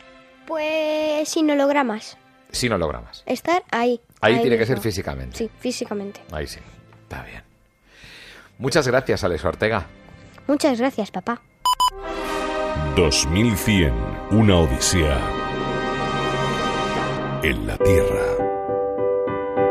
Speaker 6: Pues sin hologramas.
Speaker 2: Sin hologramas.
Speaker 6: Estar ahí.
Speaker 2: Ahí, tiene que ser físicamente.
Speaker 6: Sí, físicamente.
Speaker 2: Ahí sí. Está bien. Muchas gracias, Alex Ortega.
Speaker 6: Muchas gracias, papá.
Speaker 1: 2100, una odisea en la Tierra.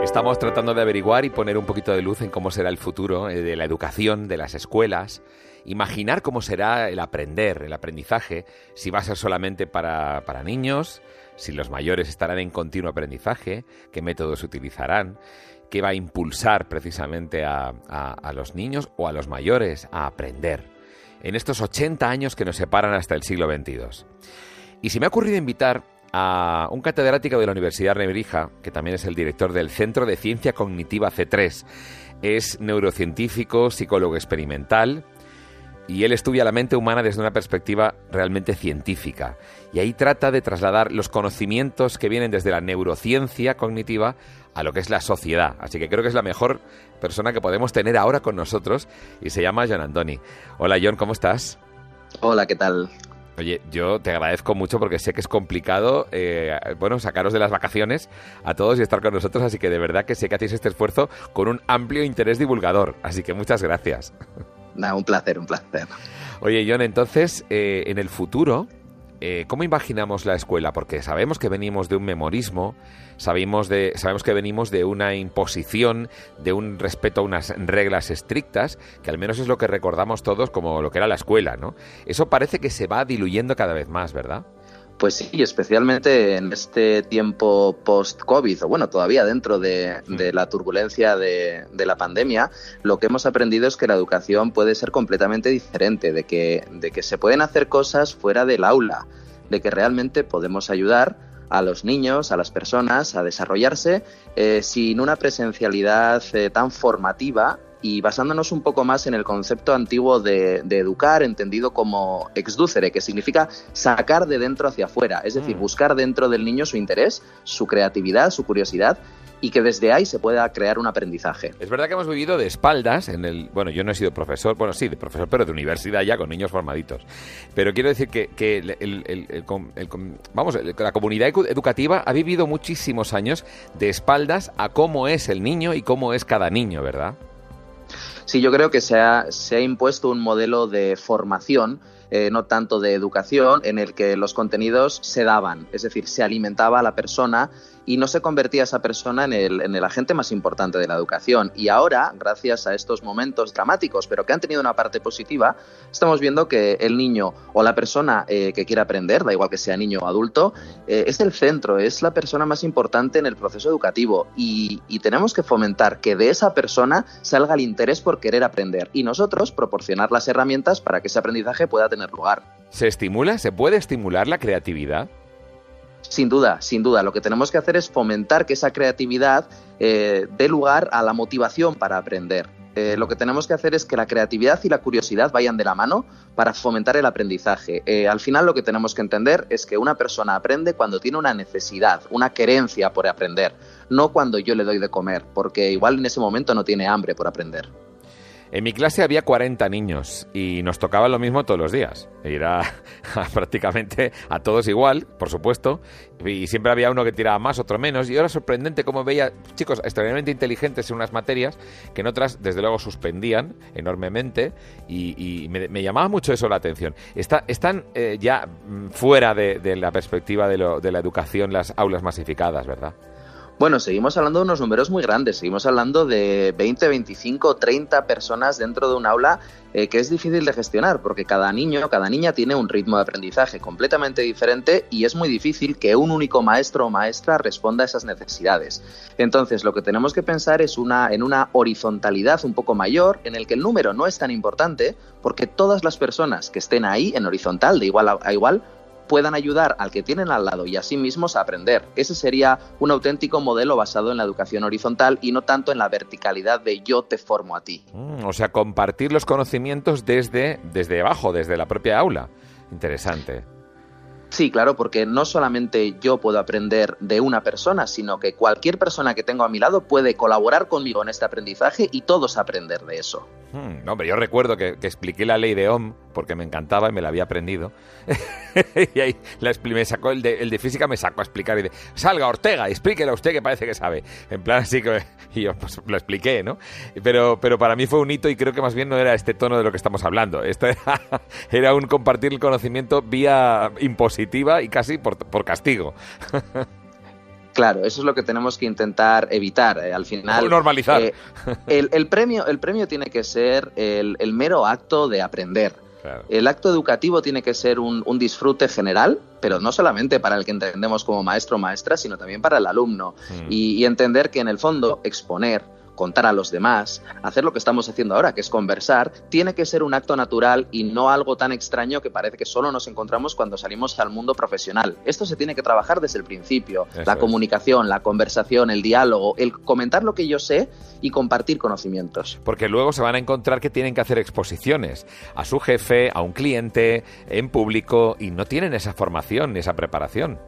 Speaker 2: Estamos tratando de averiguar y poner un poquito de luz en cómo será el futuro eh, de la educación, de las escuelas, imaginar cómo será el aprender, el aprendizaje, si va a ser solamente para, niños, si los mayores estarán en continuo aprendizaje, qué métodos utilizarán, qué va a impulsar precisamente a los niños o a los mayores a aprender en estos 80 años que nos separan hasta el siglo XXII. Y se me ha ocurrido invitar a un catedrático de la Universidad Nebrija, que también es el director del Centro de Ciencia Cognitiva C3. Es neurocientífico, psicólogo experimental, y él estudia la mente humana desde una perspectiva realmente científica. Y ahí trata de trasladar los conocimientos que vienen desde la neurociencia cognitiva a lo que es la sociedad. Así que creo que es la mejor persona que podemos tener ahora con nosotros y se llama John Andoni. Hola John, ¿cómo estás?
Speaker 7: Hola, ¿qué tal?
Speaker 2: Oye, yo te agradezco mucho porque sé que es complicado, eh, bueno, sacaros de las vacaciones a todos y estar con nosotros, así que de verdad que sé que hacéis este esfuerzo con un amplio interés divulgador, así que muchas gracias.
Speaker 7: Un placer, un placer.
Speaker 2: Oye, John, entonces, eh, en el futuro, eh, ¿cómo imaginamos la escuela? Porque sabemos que venimos de un memorismo, sabemos, de, sabemos que venimos de una imposición, de un respeto a unas reglas estrictas, que al menos es lo que recordamos todos como lo que era la escuela, ¿no? Eso parece que se va diluyendo cada vez más, ¿verdad?
Speaker 7: Pues sí, especialmente en este tiempo post-COVID, o bueno, todavía dentro de, la turbulencia de, la pandemia, lo que hemos aprendido es que la educación puede ser completamente diferente, de que, de que se pueden hacer cosas fuera del aula, de que realmente podemos ayudar a los niños, a las personas, a desarrollarse eh, sin una presencialidad eh, tan formativa y basándonos un poco más en el concepto antiguo de, educar, entendido como exducere, que significa sacar de dentro hacia afuera, es decir, mm. buscar dentro del niño su interés, su creatividad, su curiosidad y que desde ahí se pueda crear un aprendizaje.
Speaker 2: Es verdad que hemos vivido de espaldas en el... Bueno, yo no he sido profesor, bueno, sí, de profesor, pero de universidad ya, con niños formaditos. Pero quiero decir que, que el, vamos, la comunidad educativa ha vivido muchísimos años de espaldas a cómo es el niño y cómo es cada niño, ¿verdad?
Speaker 7: Sí, yo creo que se ha, se ha impuesto un modelo de formación eh, no tanto de educación, en el que los contenidos se daban, es decir, se alimentaba a la persona y no se convertía esa persona en el, en el agente más importante de la educación. Y ahora, gracias a estos momentos dramáticos, pero que han tenido una parte positiva, estamos viendo que el niño o la persona eh, que quiere aprender, da igual que sea niño o adulto, eh, es el centro, es la persona más importante en el proceso educativo y, y tenemos que fomentar que de esa persona salga el interés por querer aprender y nosotros proporcionar las herramientas para que ese aprendizaje pueda tener lugar.
Speaker 2: ¿Se estimula? ¿Se puede estimular la creatividad?
Speaker 7: Sin duda, sin duda. Lo que tenemos que hacer es fomentar que esa creatividad eh, dé lugar a la motivación para aprender. Eh, lo que tenemos que hacer es que la creatividad y la curiosidad vayan de la mano para fomentar el aprendizaje. Eh, al final lo que tenemos que entender es que una persona aprende cuando tiene una necesidad, una querencia por aprender, no cuando yo le doy de comer, porque igual en ese momento no tiene hambre por aprender.
Speaker 2: En mi clase había 40 niños y nos tocaba lo mismo todos los días. Era [laughs] prácticamente a todos igual, por supuesto, y siempre había uno que tiraba más, otro menos, y era sorprendente cómo veía chicos extremadamente inteligentes en unas materias que en otras, desde luego, suspendían enormemente y, me, llamaba mucho eso la atención. están eh, ya mm, fuera de, la perspectiva de la educación las aulas masificadas, ¿verdad?
Speaker 7: Bueno, seguimos hablando de unos números muy grandes, seguimos hablando de 20, 25, 30 personas dentro de un aula eh, que es difícil de gestionar porque cada niño, cada niña tiene un ritmo de aprendizaje completamente diferente y es muy difícil que un único maestro o maestra responda a esas necesidades. Entonces, lo que tenemos que pensar es una, en una horizontalidad un poco mayor en el que el número no es tan importante porque todas las personas que estén ahí en horizontal de igual a igual puedan ayudar al que tienen al lado y a sí mismos a aprender. Ese sería un auténtico modelo basado en la educación horizontal y no tanto en la verticalidad de yo te formo a ti.
Speaker 2: Mm, o sea, compartir los conocimientos desde, desde abajo, desde la propia aula. Interesante.
Speaker 7: Sí, claro, porque no solamente yo puedo aprender de una persona, sino que cualquier persona que tengo a mi lado puede colaborar conmigo en este aprendizaje y todos aprender de eso.
Speaker 2: Hmm, hombre, yo recuerdo que, expliqué la ley de Ohm porque me encantaba y me la había aprendido. [laughs] y ahí la me sacó el de, el de, física, me sacó a explicar y de, salga Ortega, explíquela usted que parece que sabe. En plan así que [laughs] y yo pues, lo expliqué, ¿no? Pero, pero para mí fue un hito y creo que más bien no era este tono de lo que estamos hablando. Esto era, [laughs] era un compartir el conocimiento vía y casi por, por castigo.
Speaker 7: Claro, eso es lo que tenemos que intentar evitar. Eh, al final.
Speaker 2: normalizar. Eh,
Speaker 7: el, premio, el premio tiene que ser el, mero acto de aprender. El acto educativo tiene que ser un, disfrute general, pero no solamente para el que entendemos como maestro o maestra, sino también para el alumno. Mm. y entender que en el fondo exponer, contar a los demás, hacer lo que estamos haciendo ahora, que es conversar, tiene que ser un acto natural y no algo tan extraño que parece que solo nos encontramos cuando salimos al mundo profesional. Esto se tiene que trabajar desde el principio, la comunicación, la conversación, el diálogo, el comentar lo que yo sé y compartir conocimientos.
Speaker 2: Porque luego se van a encontrar que tienen que hacer exposiciones a su jefe, a un cliente, en público y no tienen esa formación, esa preparación.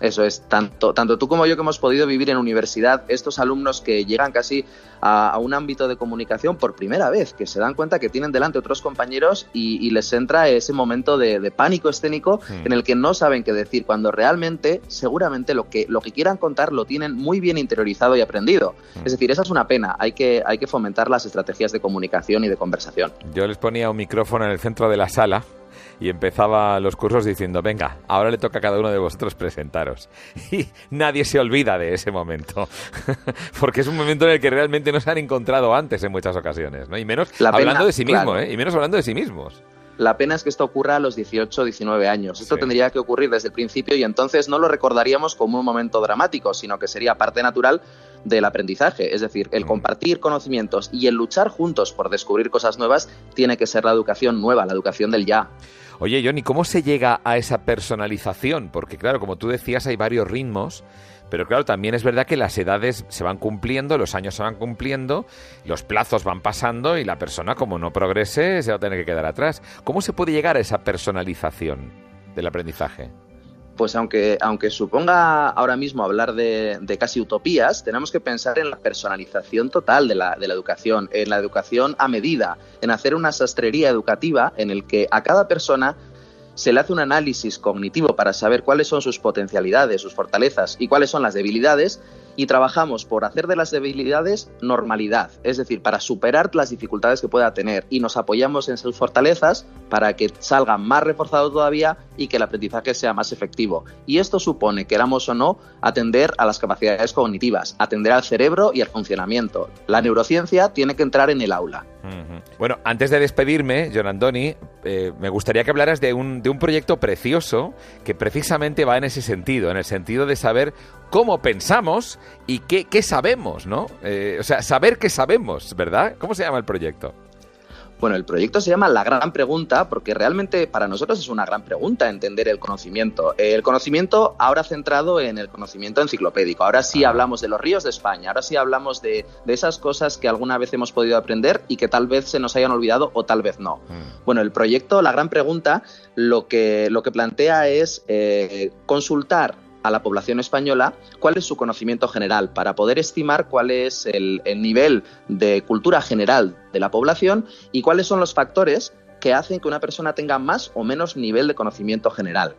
Speaker 7: Eso es, tanto, tanto tú como yo que hemos podido vivir en universidad, estos alumnos que llegan casi a, un ámbito de comunicación por primera vez, que se dan cuenta que tienen delante otros compañeros y, les entra ese momento de, pánico escénico en el que no saben qué decir, cuando realmente, seguramente lo que, lo que quieran contar lo tienen muy bien interiorizado y aprendido. Hmm. Es decir, esa es una pena, hay que, hay que fomentar las estrategias de comunicación y de conversación.
Speaker 2: Yo les ponía un micrófono en el centro de la sala y empezaba los cursos diciendo, venga, ahora le toca a cada uno de vosotros presentaros. [laughs] Y nadie se olvida de ese momento, [laughs] porque es un momento en el que realmente no se han encontrado antes en muchas ocasiones, ¿no? Y menos hablando de sí mismo, ¿eh? Y menos hablando de sí mismos.
Speaker 7: La pena es que esto ocurra a los 18 o 19 años. Esto tendría que ocurrir desde el principio y entonces no lo recordaríamos como un momento dramático, sino que sería parte natural del aprendizaje. Es decir, el mm. compartir conocimientos y el luchar juntos por descubrir cosas nuevas tiene que ser la educación nueva, la educación del ya.
Speaker 2: Oye, Johnny, ¿cómo se llega a esa personalización? Porque claro, como tú decías, hay varios ritmos. Pero claro, también es verdad que las edades se van cumpliendo, los años se van cumpliendo, los plazos van pasando y la persona, como no progrese, se va a tener que quedar atrás. ¿Cómo se puede llegar a esa personalización del aprendizaje?
Speaker 7: Pues aunque, aunque suponga ahora mismo hablar de, casi utopías, tenemos que pensar en la personalización total de la, de la, educación, en la educación a medida, en hacer una sastrería educativa en el que a cada persona se le hace un análisis cognitivo para saber cuáles son sus potencialidades, sus fortalezas y cuáles son las debilidades y trabajamos por hacer de las debilidades normalidad, es decir, para superar las dificultades que pueda tener y nos apoyamos en sus fortalezas para que salga más reforzado todavía y que el aprendizaje sea más efectivo. Y esto supone, queramos o no, atender a las capacidades cognitivas, atender al cerebro y al funcionamiento. La neurociencia tiene que entrar en el aula.
Speaker 2: Bueno, antes de despedirme, John Andoni, eh, me gustaría que hablaras de un, de un proyecto precioso que precisamente va en ese sentido, en el sentido de saber cómo pensamos y qué, qué sabemos, ¿no? Eh, o sea, saber qué sabemos, ¿verdad? ¿Cómo se llama el proyecto?
Speaker 7: Bueno, el proyecto se llama La Gran Pregunta porque realmente para nosotros es una gran pregunta entender el conocimiento. El conocimiento ahora centrado en el conocimiento enciclopédico. Ahora sí hablamos de los ríos de España, ahora sí hablamos de, esas cosas que alguna vez hemos podido aprender y que tal vez se nos hayan olvidado o tal vez no. Mm. Bueno, el proyecto La Gran Pregunta lo que, lo que plantea es eh, consultar a la población española cuál es su conocimiento general para poder estimar cuál es el, nivel de cultura general de la población y cuáles son los factores que hacen que una persona tenga más o menos nivel de conocimiento general.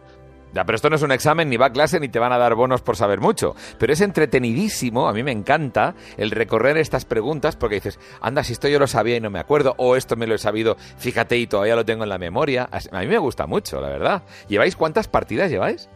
Speaker 2: Ya, pero esto no es un examen, ni va a clase, ni te van a dar bonos por saber mucho. Pero es entretenidísimo, a mí me encanta el recorrer estas preguntas porque dices, anda, si esto yo lo sabía y no me acuerdo, o esto me lo he sabido, fíjate y todavía lo tengo en la memoria. A mí me gusta mucho, la verdad. ¿Lleváis cuántas partidas lleváis?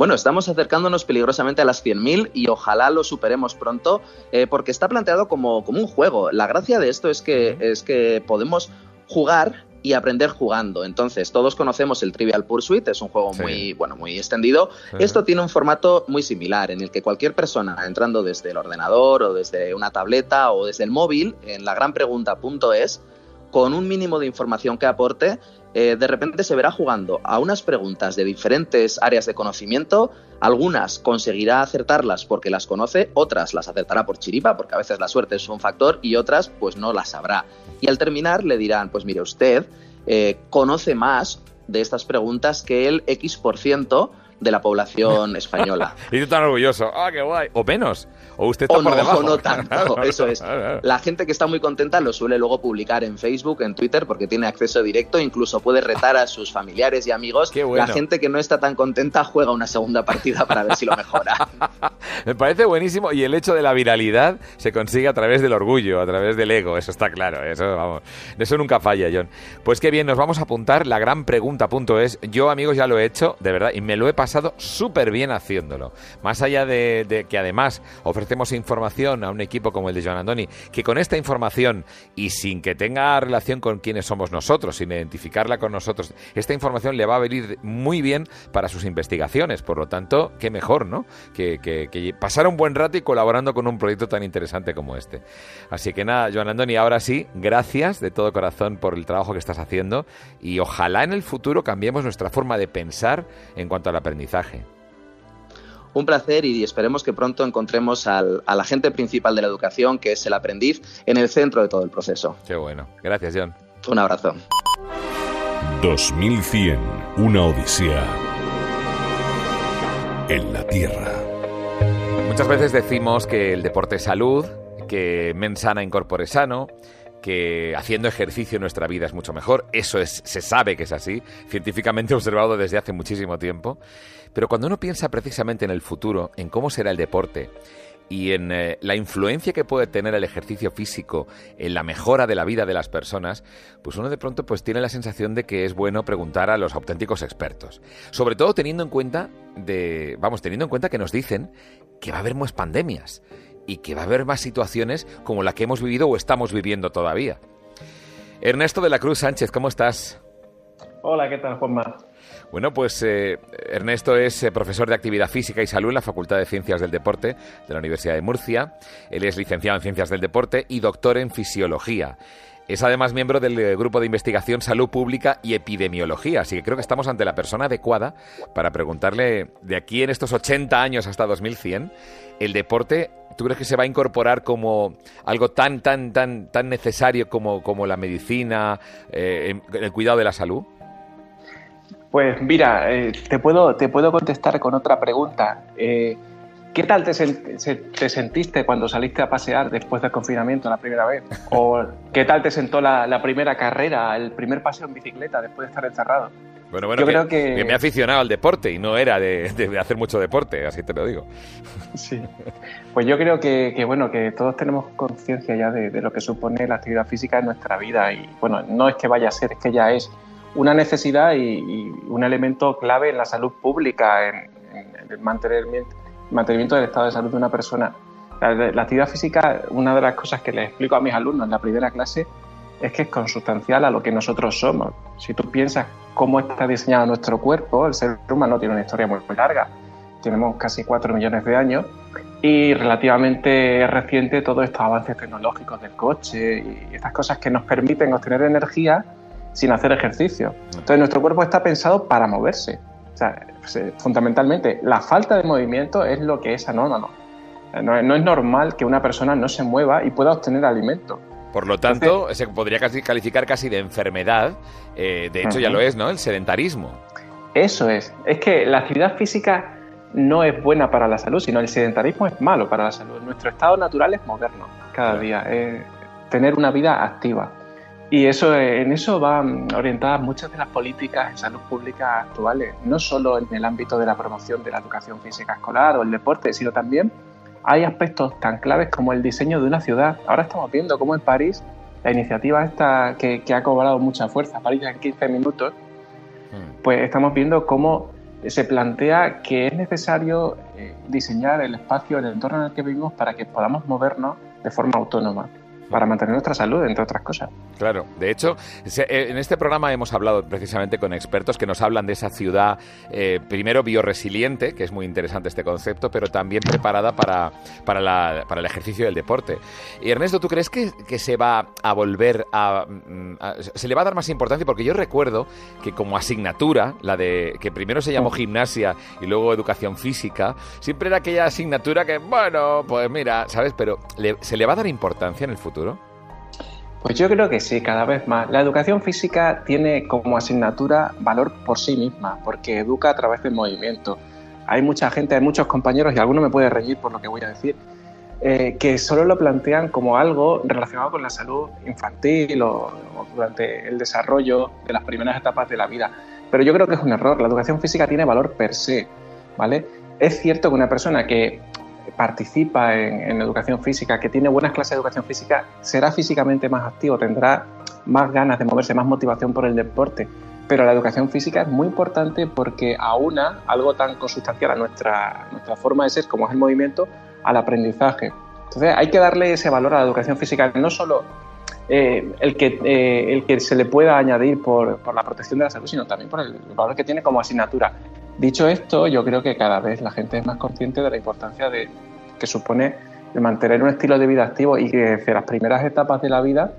Speaker 7: Bueno, estamos acercándonos peligrosamente a las 100.000 y ojalá lo superemos pronto eh, porque está planteado como, como un juego. La gracia de esto es que, es que podemos jugar y aprender jugando. Entonces, todos conocemos el Trivial Pursuit, es un juego muy, bueno, muy extendido. Esto tiene un formato muy similar, en el que cualquier persona entrando desde el ordenador o desde una tableta o desde el móvil, en la gran pregunta.es, con un mínimo de información que aporte, eh, de repente se verá jugando a unas preguntas de diferentes áreas de conocimiento. Algunas conseguirá acertarlas porque las conoce, otras las acertará por chiripa, porque a veces la suerte es un factor, y otras pues no las sabrá. Y al terminar le dirán, pues mire, usted eh, conoce más de estas preguntas que el X por ciento de la población española. [laughs]
Speaker 2: y tú tan orgulloso. ¡Ah, qué guay! O menos. O usted está por
Speaker 7: debajo. no tanto. [laughs] Eso es. La gente que está muy contenta lo suele luego publicar en Facebook, en Twitter, porque tiene acceso directo. Incluso puede retar a sus familiares y amigos.
Speaker 2: Qué
Speaker 7: La gente que no está tan contenta juega una segunda partida para ver si lo mejora. [laughs]
Speaker 2: Me parece buenísimo. Y el hecho de la viralidad se consigue a través del orgullo, a través del ego. Eso está claro. Eso, vamos. Eso nunca falla, John. Pues qué bien, nos vamos a apuntar la gran pregunta.es. Yo, amigos, ya lo he hecho, de verdad, y me lo he pasado pasado súper bien haciéndolo. Más allá de, que además ofrecemos información a un equipo como el de Joan Andoni, que con esta información y sin que tenga relación con quiénes somos nosotros, sin identificarla con nosotros, esta información le va a venir muy bien para sus investigaciones. Por lo tanto, qué mejor, ¿no? Que, que pasar un buen rato y colaborando con un proyecto tan interesante como este. Así que nada, Joan Andoni, ahora sí, gracias de todo corazón por el trabajo que estás haciendo y ojalá en el futuro cambiemos nuestra forma de pensar en cuanto al aprendizaje
Speaker 7: un placer y esperemos que pronto encontremos al, agente principal de la educación, que es el aprendiz, en el centro de todo el proceso.
Speaker 2: Qué bueno. Gracias, John.
Speaker 7: Un abrazo.
Speaker 1: 2100, una odisea en la Tierra.
Speaker 2: Muchas veces decimos que el deporte es salud, que mensana incorpore sano, que haciendo ejercicio nuestra vida es mucho mejor. Eso es, se sabe que es así, científicamente [laughs] observado desde hace muchísimo tiempo. Pero cuando uno piensa precisamente en el futuro, en cómo será el deporte y en eh, la influencia que puede tener el ejercicio físico en la mejora de la vida de las personas, pues uno de pronto pues tiene la sensación de que es bueno preguntar a los auténticos expertos. Sobre todo teniendo en cuenta de, vamos, teniendo en cuenta que nos dicen que va a haber más pandemias y que va a haber más situaciones como la que hemos vivido o estamos viviendo todavía. Ernesto de la Cruz Sánchez, ¿cómo estás?
Speaker 8: Hola, ¿qué tal, Juanma?
Speaker 2: Bueno, pues eh, Ernesto es eh, profesor de Actividad Física y Salud en la Facultad de Ciencias del Deporte de la Universidad de Murcia. Él es licenciado en Ciencias del Deporte y doctor en Fisiología. Es además miembro del eh, Grupo de Investigación Salud Pública y Epidemiología, así que creo que estamos ante la persona adecuada para preguntarle de aquí en estos 80 años hasta 2100, el deporte ¿Tú crees que se va a incorporar como algo tan, tan, tan, tan necesario como, como la medicina, eh, el cuidado de la salud?
Speaker 8: Pues mira, eh, te, puedo, te puedo contestar con otra pregunta. ¿Qué tal te, te, sentiste cuando saliste a pasear después del confinamiento la primera vez? [laughs] ¿O qué tal te sentó la, la, primera carrera, el primer paseo en bicicleta después de estar encerrado?
Speaker 2: Bueno, bueno, yo creo que... me he aficionado al deporte y no era de, hacer mucho deporte, así te lo digo. [laughs]
Speaker 8: Sí. Pues yo creo que, bueno, que todos tenemos conciencia ya de, lo que supone la actividad física en nuestra vida y bueno, no es que vaya a ser, es que ya es una necesidad y, un elemento clave en la salud pública, en, el mantenimiento, mantenimiento del estado de salud de una persona. La, actividad física, una de las cosas que les explico a mis alumnos en la primera clase es que es consustancial a lo que nosotros somos. Si tú piensas cómo está diseñado nuestro cuerpo, el ser humano tiene una historia muy, larga. Tenemos casi 4 millones de años y relativamente reciente todos estos avances tecnológicos del coche y estas cosas que nos permiten obtener energía sin hacer ejercicio. Entonces nuestro cuerpo está pensado para moverse. O sea, fundamentalmente, la falta de movimiento es lo que es anómalo. No, no es normal que una persona no se mueva y pueda obtener alimento.
Speaker 2: Por lo tanto, se podría calificar casi de enfermedad. Eh, de hecho, ya lo es, ¿no? El sedentarismo.
Speaker 8: Eso es. Es que la actividad física no es buena para la salud, sino el sedentarismo es malo para la salud. Nuestro estado natural es movernos cada día, es tener una vida activa. Y eso, en eso van orientadas muchas de las políticas de salud pública actuales, no solo en el ámbito de la promoción de la educación física escolar o el deporte, sino también hay aspectos tan claves como el diseño de una ciudad. Ahora estamos viendo cómo en París la iniciativa esta que, ha cobrado mucha fuerza, París en 15 minutos, hmm. pues estamos viendo cómo se plantea que es necesario eh, diseñar el espacio, el entorno en el que vivimos para que podamos movernos de forma autónoma para mantener nuestra salud, entre otras cosas.
Speaker 2: Claro, de hecho, eh, en este programa hemos hablado precisamente con expertos que nos hablan de esa ciudad, eh, primero bioresiliente, que es muy interesante este concepto, pero también preparada para, para, la, para el ejercicio del deporte. Y Ernesto, ¿tú crees que, se va a volver mm, a, se le va a dar más importancia? Porque yo recuerdo que como asignatura, la de que primero se llamó gimnasia y luego educación física, siempre era aquella asignatura que, bueno, pues mira, ¿sabes? Pero ¿se le va a dar importancia en el futuro?
Speaker 8: Pues yo creo que sí, cada vez más. La educación física tiene como asignatura valor por sí misma, porque educa a través del movimiento. Hay mucha gente, hay muchos compañeros, y alguno me puede reír por lo que voy a decir, eh, que solo lo plantean como algo relacionado con la salud infantil o, durante el desarrollo de las primeras etapas de la vida. Pero yo creo que es un error. La educación física tiene valor per se, ¿vale? Es cierto que una persona que participa en, educación física, que tiene buenas clases de educación física, será físicamente más activo, tendrá más ganas de moverse, más motivación por el deporte. Pero la educación física es muy importante porque aúna algo tan consustancial a nuestra, nuestra forma de ser como es el movimiento al aprendizaje. Entonces hay que darle ese valor a la educación física, no solo eh, el, que, eh, el que se le pueda añadir por, por, la protección de la salud, sino también por el valor que tiene como asignatura. Dicho esto, yo creo que cada vez la gente es más consciente de la importancia de, que supone el mantener un estilo de vida activo y que desde las primeras etapas de la vida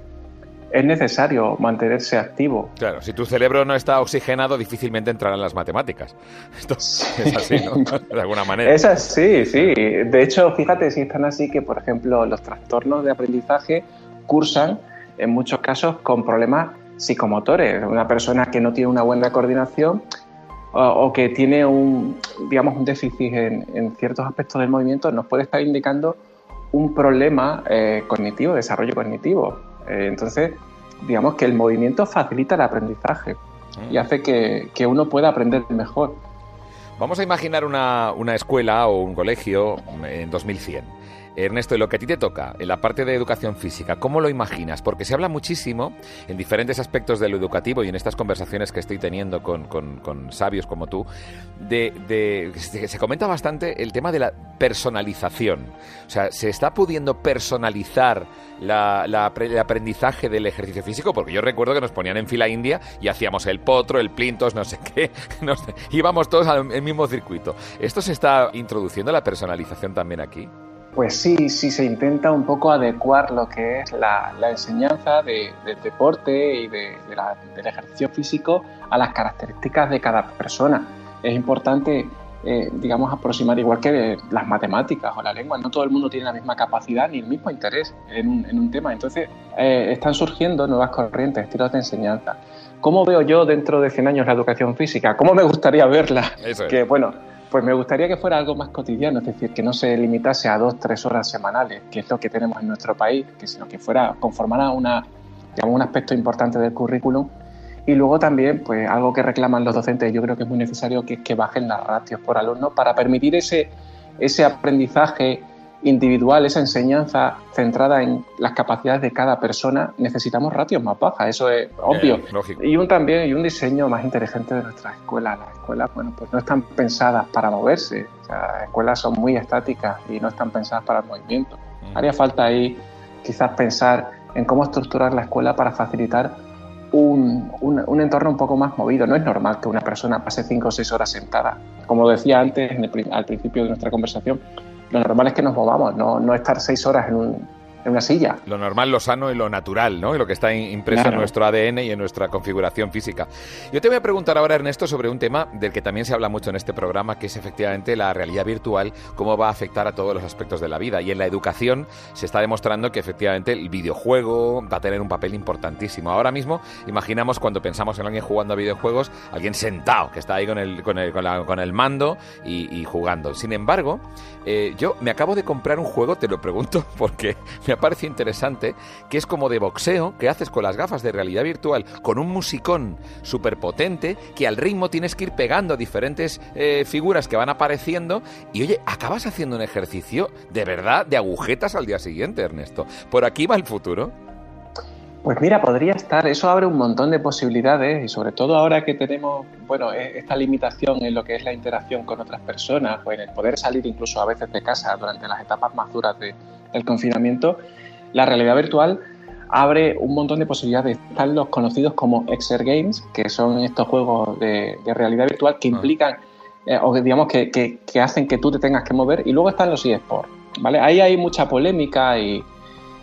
Speaker 8: es necesario mantenerse activo.
Speaker 2: Claro, si tu cerebro no está oxigenado, difícilmente entrarán las matemáticas. [laughs] Esto es así, ¿no? De alguna manera.
Speaker 8: Es así, sí. De hecho, fíjate si están así que, por ejemplo, los trastornos de aprendizaje cursan en muchos casos con problemas psicomotores. Una persona que no tiene una buena coordinación o, que tiene un, digamos, un déficit en, ciertos aspectos del movimiento, nos puede estar indicando un problema eh, cognitivo, desarrollo cognitivo. Eh, entonces, digamos que el movimiento facilita el aprendizaje y hace que, que uno pueda aprender mejor.
Speaker 2: Vamos a imaginar una, una escuela o un colegio en 2100 Ernesto, lo que a ti te toca, en la parte de educación física, ¿cómo lo imaginas? Porque se habla muchísimo en diferentes aspectos de lo educativo y en estas conversaciones que estoy teniendo con, sabios como tú, de, se comenta bastante el tema de la personalización. O sea, ¿se está pudiendo personalizar el aprendizaje del ejercicio físico? Porque yo recuerdo que nos ponían en fila india y hacíamos el potro, el plintos, no sé qué, [laughs] íbamos todos al mismo circuito. ¿Esto se está introduciendo la personalización también aquí?
Speaker 8: Pues sí, sí se intenta un poco adecuar lo que es la, enseñanza del deporte y del ejercicio físico a las características de cada persona. Es importante, eh, digamos, aproximar igual que las matemáticas o la lengua. No todo el mundo tiene la misma capacidad ni el mismo interés en un, tema. Entonces, eh, están surgiendo nuevas corrientes, estilos de enseñanza. ¿Cómo veo yo dentro de 100 años la educación física? ¿Cómo me gustaría verla?
Speaker 2: Eso
Speaker 8: Que, bueno, pues me gustaría que fuera algo más cotidiano, es decir, que no se limitase a dos, tres horas semanales, que es lo que tenemos en nuestro país, que sino que fuera, conformara una, digamos, un aspecto importante del currículum. Y luego también, pues algo que reclaman los docentes, yo creo que es muy necesario que, que bajen las ratios por alumno para permitir ese, ese aprendizaje individual, esa enseñanza centrada en las capacidades de cada persona, necesitamos ratios más bajas, eso es obvio. y un también y un diseño más inteligente de nuestras escuelas. Las escuelas, bueno, pues no están pensadas para moverse, las escuelas son muy estáticas y no están pensadas para el movimiento. Mm. Haría falta ahí quizás pensar en cómo estructurar la escuela para facilitar un, un, entorno un poco más movido. No es normal que una persona pase cinco o seis horas sentada. Como decía antes, al principio de nuestra conversación, lo normal es que nos movamos, no, no estar seis horas en un, en una silla.
Speaker 2: Lo normal, lo sano y lo natural, ¿no? Y lo que está impreso en nuestro ADN y en nuestra configuración física. Yo te voy a preguntar ahora, Ernesto, sobre un tema del que también se habla mucho en este programa, que es efectivamente la realidad virtual, cómo va a afectar a todos los aspectos de la vida. Y en la educación se está demostrando que efectivamente el videojuego va a tener un papel importantísimo. Ahora mismo, imaginamos cuando pensamos en alguien jugando a videojuegos, alguien sentado, que está ahí con el, con el, con el mando y, jugando. Sin embargo, eh, yo me acabo de comprar un juego, te lo pregunto, [laughs] porque me parece interesante, que es como de boxeo que haces con las gafas de realidad virtual, con un musicón súper potente, que al ritmo tienes que ir pegando diferentes eh, figuras que van apareciendo, y oye, acabas haciendo un ejercicio de verdad de agujetas al día siguiente, Ernesto. ¿Por aquí va el futuro?
Speaker 8: Pues mira, podría estar, eso abre un montón de posibilidades y sobre todo ahora que tenemos, bueno, e, esta limitación en lo que es la interacción con otras personas o en el poder salir incluso a veces de casa durante las etapas más duras de, del confinamiento, la realidad virtual abre un montón de posibilidades. Están los conocidos como Exer Games, que son estos juegos de, realidad virtual que ah. implican, eh, o digamos que, que, hacen que tú te tengas que mover, y luego están los eSports. ¿vale? Ahí hay mucha polémica y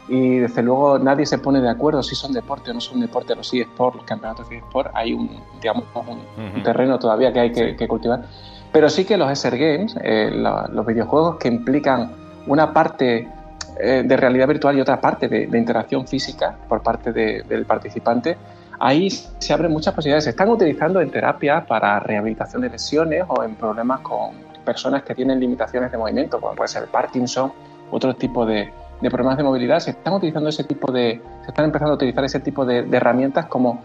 Speaker 8: y desde luego nadie se pone de acuerdo si son deporte o no son deporte los eSports, los campeonatos de eSports, hay un, digamos, un, terreno todavía que hay que, cultivar. Pero sí que los SR Games, eh, los videojuegos que implican una parte eh, de realidad virtual y otra parte de, interacción física por parte del participante, ahí se abren muchas posibilidades. Se están utilizando en terapia para rehabilitación de lesiones o en problemas con personas que tienen limitaciones de movimiento, como puede ser Parkinson, otro tipo de, de problemas de movilidad, se están utilizando ese tipo de, se están empezando a utilizar ese tipo de, herramientas como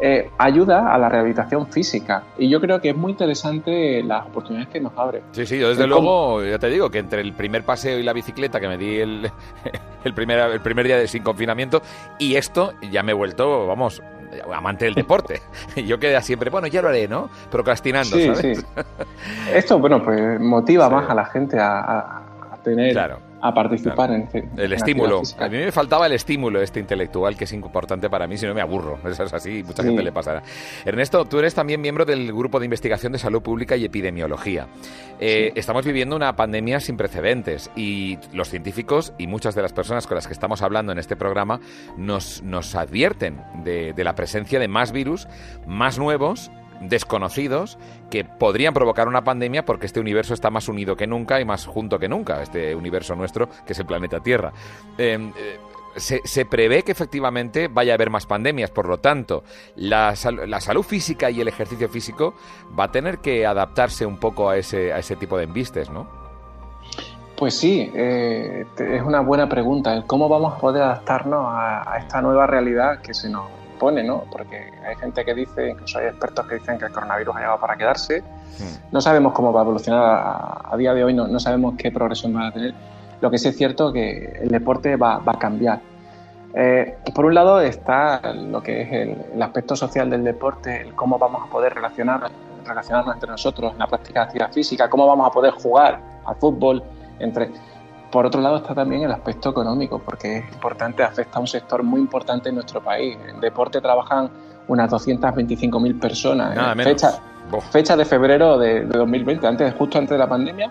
Speaker 8: eh, ayuda a la rehabilitación física. Y yo creo que es muy interesante las oportunidades que nos abre.
Speaker 2: Sí, sí, desde luego, ya te digo, que entre el primer paseo y la bicicleta que me di el, [laughs] el, primer, el primer día de sin confinamiento y esto ya me he vuelto, vamos, amante del deporte. [laughs] Yo quedé siempre, bueno, ya lo haré, ¿no? Procrastinando, sí, ¿sabes? Sí. [laughs]
Speaker 8: Esto, bueno, pues motiva más a la gente a, a tener... Claro a participar en,
Speaker 2: este, el estímulo. A mí me faltaba el estímulo este intelectual que es importante para mí, si no me aburro. [laughs] Eso es así, mucha gente le pasará. Ernesto, tú eres también miembro del Grupo de Investigación de Salud Pública y Epidemiología. Eh, estamos viviendo una pandemia sin precedentes y los científicos y muchas de las personas con las que estamos hablando en este programa nos, nos advierten de, de la presencia de más virus, más nuevos desconocidos que podrían provocar una pandemia porque este universo está más unido que nunca y más junto que nunca, este universo nuestro que es el planeta Tierra. Em, eh, se, prevé que efectivamente vaya a haber más pandemias, por lo tanto, la, la, salud física y el ejercicio físico va a tener que adaptarse un poco a ese, a ese tipo de embistes, ¿no?
Speaker 8: Pues sí, eh, es una buena pregunta. ¿Cómo vamos a poder adaptarnos a esta nueva realidad que se nos ¿no? Porque hay gente que dice, incluso hay expertos que dicen que el coronavirus ha llegado para quedarse. Hmm. No sabemos cómo va a evolucionar a, día de hoy, no, no, sabemos qué progresión va a tener. Lo que sí es cierto es que el deporte va, va a cambiar. Eh, por un lado está lo que es el, aspecto social del deporte, el cómo vamos a poder relacionar, relacionarnos entre nosotros en la práctica de actividad física, cómo vamos a poder jugar al fútbol entre por otro lado está también el aspecto económico, porque es importante, afecta a un sector muy importante en nuestro país. En deporte trabajan unas 225.000 personas. Nada Fecha, fecha, de febrero de, 2020, antes, justo antes de la pandemia,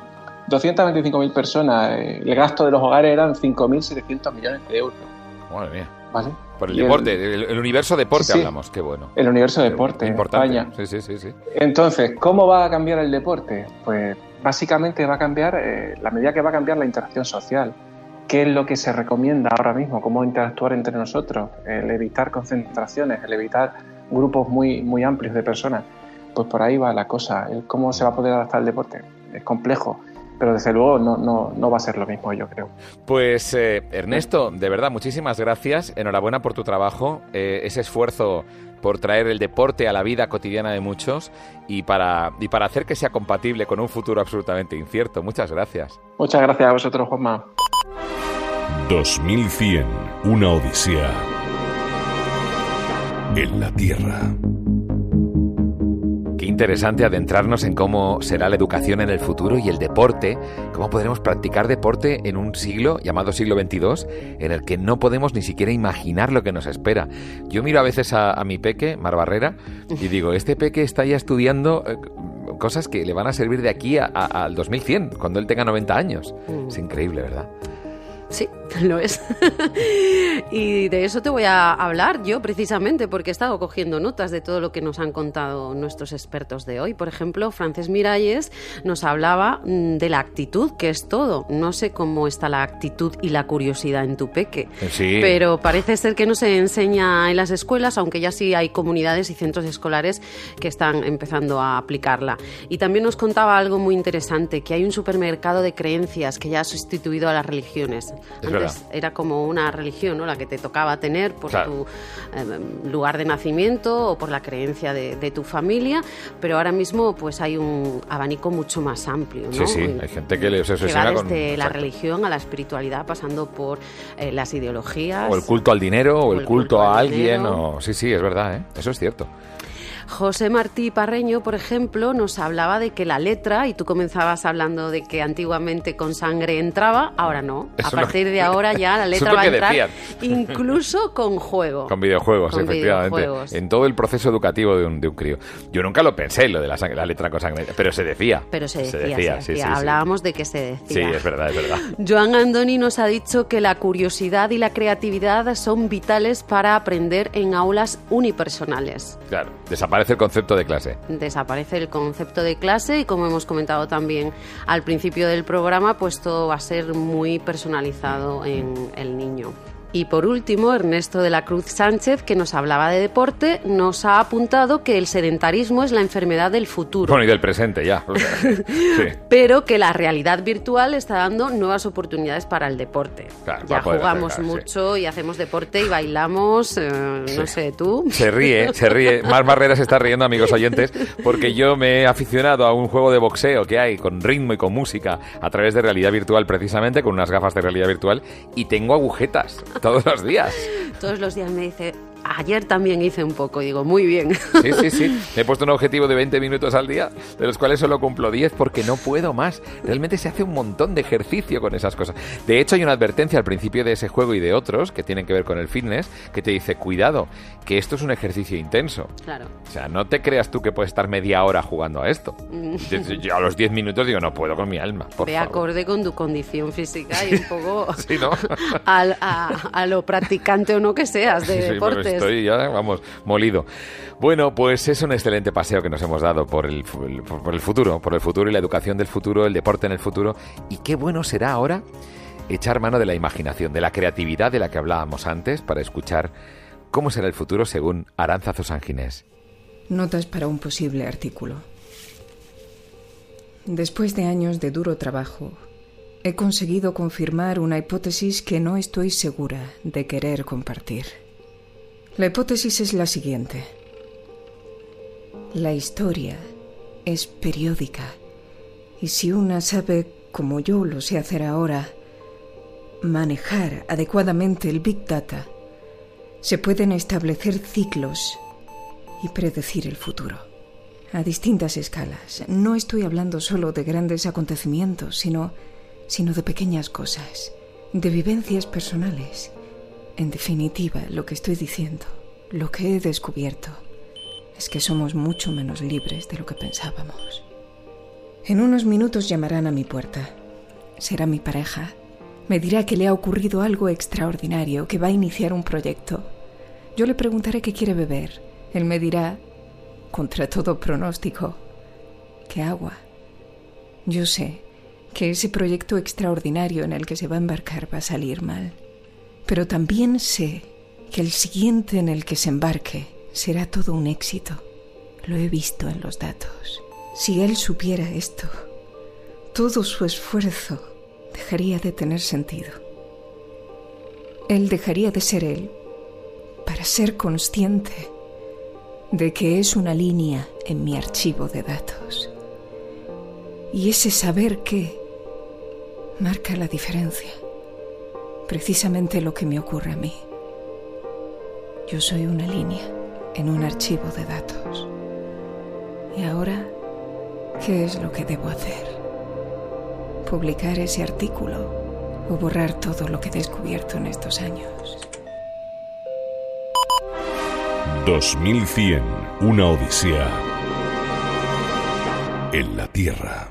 Speaker 8: 225.000 personas. Eh, el gasto de los hogares eran 5.700 millones de euros.
Speaker 2: Madre mía. ¿Vale? Por el deporte, el, universo deporte hablamos, qué bueno.
Speaker 8: El universo deporte, en España. Sí, sí, sí, sí. Entonces, ¿cómo va a cambiar el deporte? Pues básicamente va a cambiar, eh, la medida que va a cambiar la interacción social. ¿Qué es lo que se recomienda ahora mismo? ¿Cómo interactuar entre nosotros? El evitar concentraciones, el evitar grupos muy, muy amplios de personas. Pues por ahí va la cosa. ¿Cómo se va a poder adaptar el deporte? Es complejo. Pero desde luego no, no, no va a ser lo mismo, yo creo.
Speaker 2: Pues eh, Ernesto, de verdad, muchísimas gracias. Enhorabuena por tu trabajo, eh, ese esfuerzo por traer el deporte a la vida cotidiana de muchos y para, y para hacer que sea compatible con un futuro absolutamente incierto. Muchas gracias.
Speaker 8: Muchas gracias a vosotros, Juanma.
Speaker 1: 2100, una odisea en la Tierra
Speaker 2: interesante adentrarnos en cómo será la educación en el futuro y el deporte, cómo podremos practicar deporte en un siglo llamado siglo XXII, en el que no podemos ni siquiera imaginar lo que nos espera. Yo miro a veces a, mi peque, Mar Barrera, y digo, este peque está ya estudiando eh, cosas que le van a servir de aquí al 2100, cuando él tenga 90 años. Mm. Es increíble, ¿verdad?
Speaker 3: Sí, [laughs] lo es. [laughs] y de eso te voy a hablar yo precisamente porque he estado cogiendo notas de todo lo que nos han contado nuestros expertos de hoy. Por ejemplo, Frances Miralles nos hablaba mm, de la actitud, que es todo. No sé cómo está la actitud y la curiosidad en tu peque,
Speaker 2: sí.
Speaker 3: pero parece ser que no se enseña en las escuelas, aunque ya sí hay comunidades y centros escolares que están empezando a aplicarla. Y también nos contaba algo muy interesante, que hay un supermercado de creencias que ya ha sustituido a las religiones. Antes era como una religión, ¿no? La que te tocaba tener por tu eh, lugar de nacimiento o por la creencia de, tu familia, pero ahora mismo pues hay un abanico mucho más amplio, ¿no?
Speaker 2: Sí, sí, hay gente que le
Speaker 3: obsesiona va desde la religión a la espiritualidad, pasando por eh, las ideologías.
Speaker 2: O el culto al dinero, o, el culto, a alguien, o... Sí, sí, es verdad, ¿eh? Eso es cierto.
Speaker 3: José Martí Parreño, por ejemplo, nos hablaba de que la letra, y tú comenzabas hablando de que antiguamente con sangre entraba, ahora no. a partir de ahora ya la letra va a entrar incluso con juego.
Speaker 2: Con videojuegos, efectivamente. En todo el proceso educativo de un, de un crío. Yo nunca lo pensé, lo de la, la letra con sangre, pero se decía.
Speaker 3: Pero se decía, se decía. Hablábamos de que se decía.
Speaker 2: Sí, es verdad, es verdad.
Speaker 3: Joan Andoni nos ha dicho que la curiosidad y la creatividad son vitales para aprender en aulas unipersonales.
Speaker 2: Claro, desaparece Desaparece el concepto de clase.
Speaker 3: Desaparece el concepto de clase y como hemos comentado también al principio del programa, pues todo va a ser muy personalizado en el niño. Y por último, Ernesto de la Cruz Sánchez, que nos hablaba de deporte, nos ha apuntado que el sedentarismo es la enfermedad del futuro.
Speaker 2: Bueno, y del presente ya. [laughs]
Speaker 3: Pero que la realidad virtual está dando nuevas oportunidades para el deporte. ya jugamos mucho y hacemos deporte y bailamos, eh, no sé, tú.
Speaker 2: Se ríe, se ríe. [laughs] Mar Barrera se está riendo, amigos oyentes, porque yo me he aficionado a un juego de boxeo que hay con ritmo y con música a través de realidad virtual, precisamente, con unas gafas de realidad virtual, y tengo agujetas todos los días.
Speaker 3: Todos los días me dice, Ayer también hice un poco, digo, muy bien.
Speaker 2: Sí, sí, sí. [laughs] Me he puesto un objetivo de 20 minutos al día, de los cuales solo cumplo 10 porque no puedo más. Realmente se hace un montón de ejercicio con esas cosas. De hecho, hay una advertencia al principio de ese juego y de otros que tienen que ver con el fitness que te dice, cuidado, que esto es un ejercicio intenso.
Speaker 3: Claro.
Speaker 2: O sea, no te creas tú que puedes estar media hora jugando a esto. Mm. Yo, a los 10 minutos digo, no puedo con mi alma. Por
Speaker 3: Ve acorde con tu condición física y un poco [laughs]
Speaker 2: sí, ¿no? [laughs]
Speaker 3: a, lo practicante o no que seas de sí, deportes.
Speaker 2: Estoy ya, vamos, molido. Bueno, pues es un excelente paseo que nos hemos dado por el, por el futuro, por el futuro y la educación del futuro, el deporte en el futuro. Y qué bueno será ahora echar mano de la imaginación, de la creatividad de la que hablábamos antes, para escuchar cómo será el futuro según Aranzazo Sanginés.
Speaker 9: Notas para un posible artículo. Después de años de duro trabajo, he conseguido confirmar una hipótesis que no estoy segura de querer compartir. La hipótesis es la siguiente. La historia es periódica y si una sabe, como yo lo sé hacer ahora, manejar adecuadamente el Big Data, se pueden establecer ciclos y predecir el futuro. A distintas escalas. No estoy hablando solo de grandes acontecimientos, sino, sino de pequeñas cosas, de vivencias personales en definitiva, lo que estoy diciendo, lo que he descubierto, es que somos mucho menos libres de lo que pensábamos. En unos minutos llamarán a mi puerta. Será mi pareja. Me dirá que le ha ocurrido algo extraordinario, que va a iniciar un proyecto. Yo le preguntaré qué quiere beber. Él me dirá, contra todo pronóstico, que agua. Yo sé que ese proyecto extraordinario en el que se va a embarcar va a salir mal. Pero también sé que el siguiente en el que se embarque será todo un éxito. Lo he visto en los datos. Si él supiera esto, todo su esfuerzo dejaría de tener sentido. Él dejaría de ser él para ser consciente de que es una línea en mi archivo de datos. Y ese saber qué marca la diferencia. Precisamente lo que me ocurre a mí. Yo soy una línea en un archivo de datos. Y ahora, ¿qué es lo que debo hacer? ¿Publicar ese artículo o borrar todo lo que he descubierto en estos años?
Speaker 1: 2100, una odisea en la Tierra.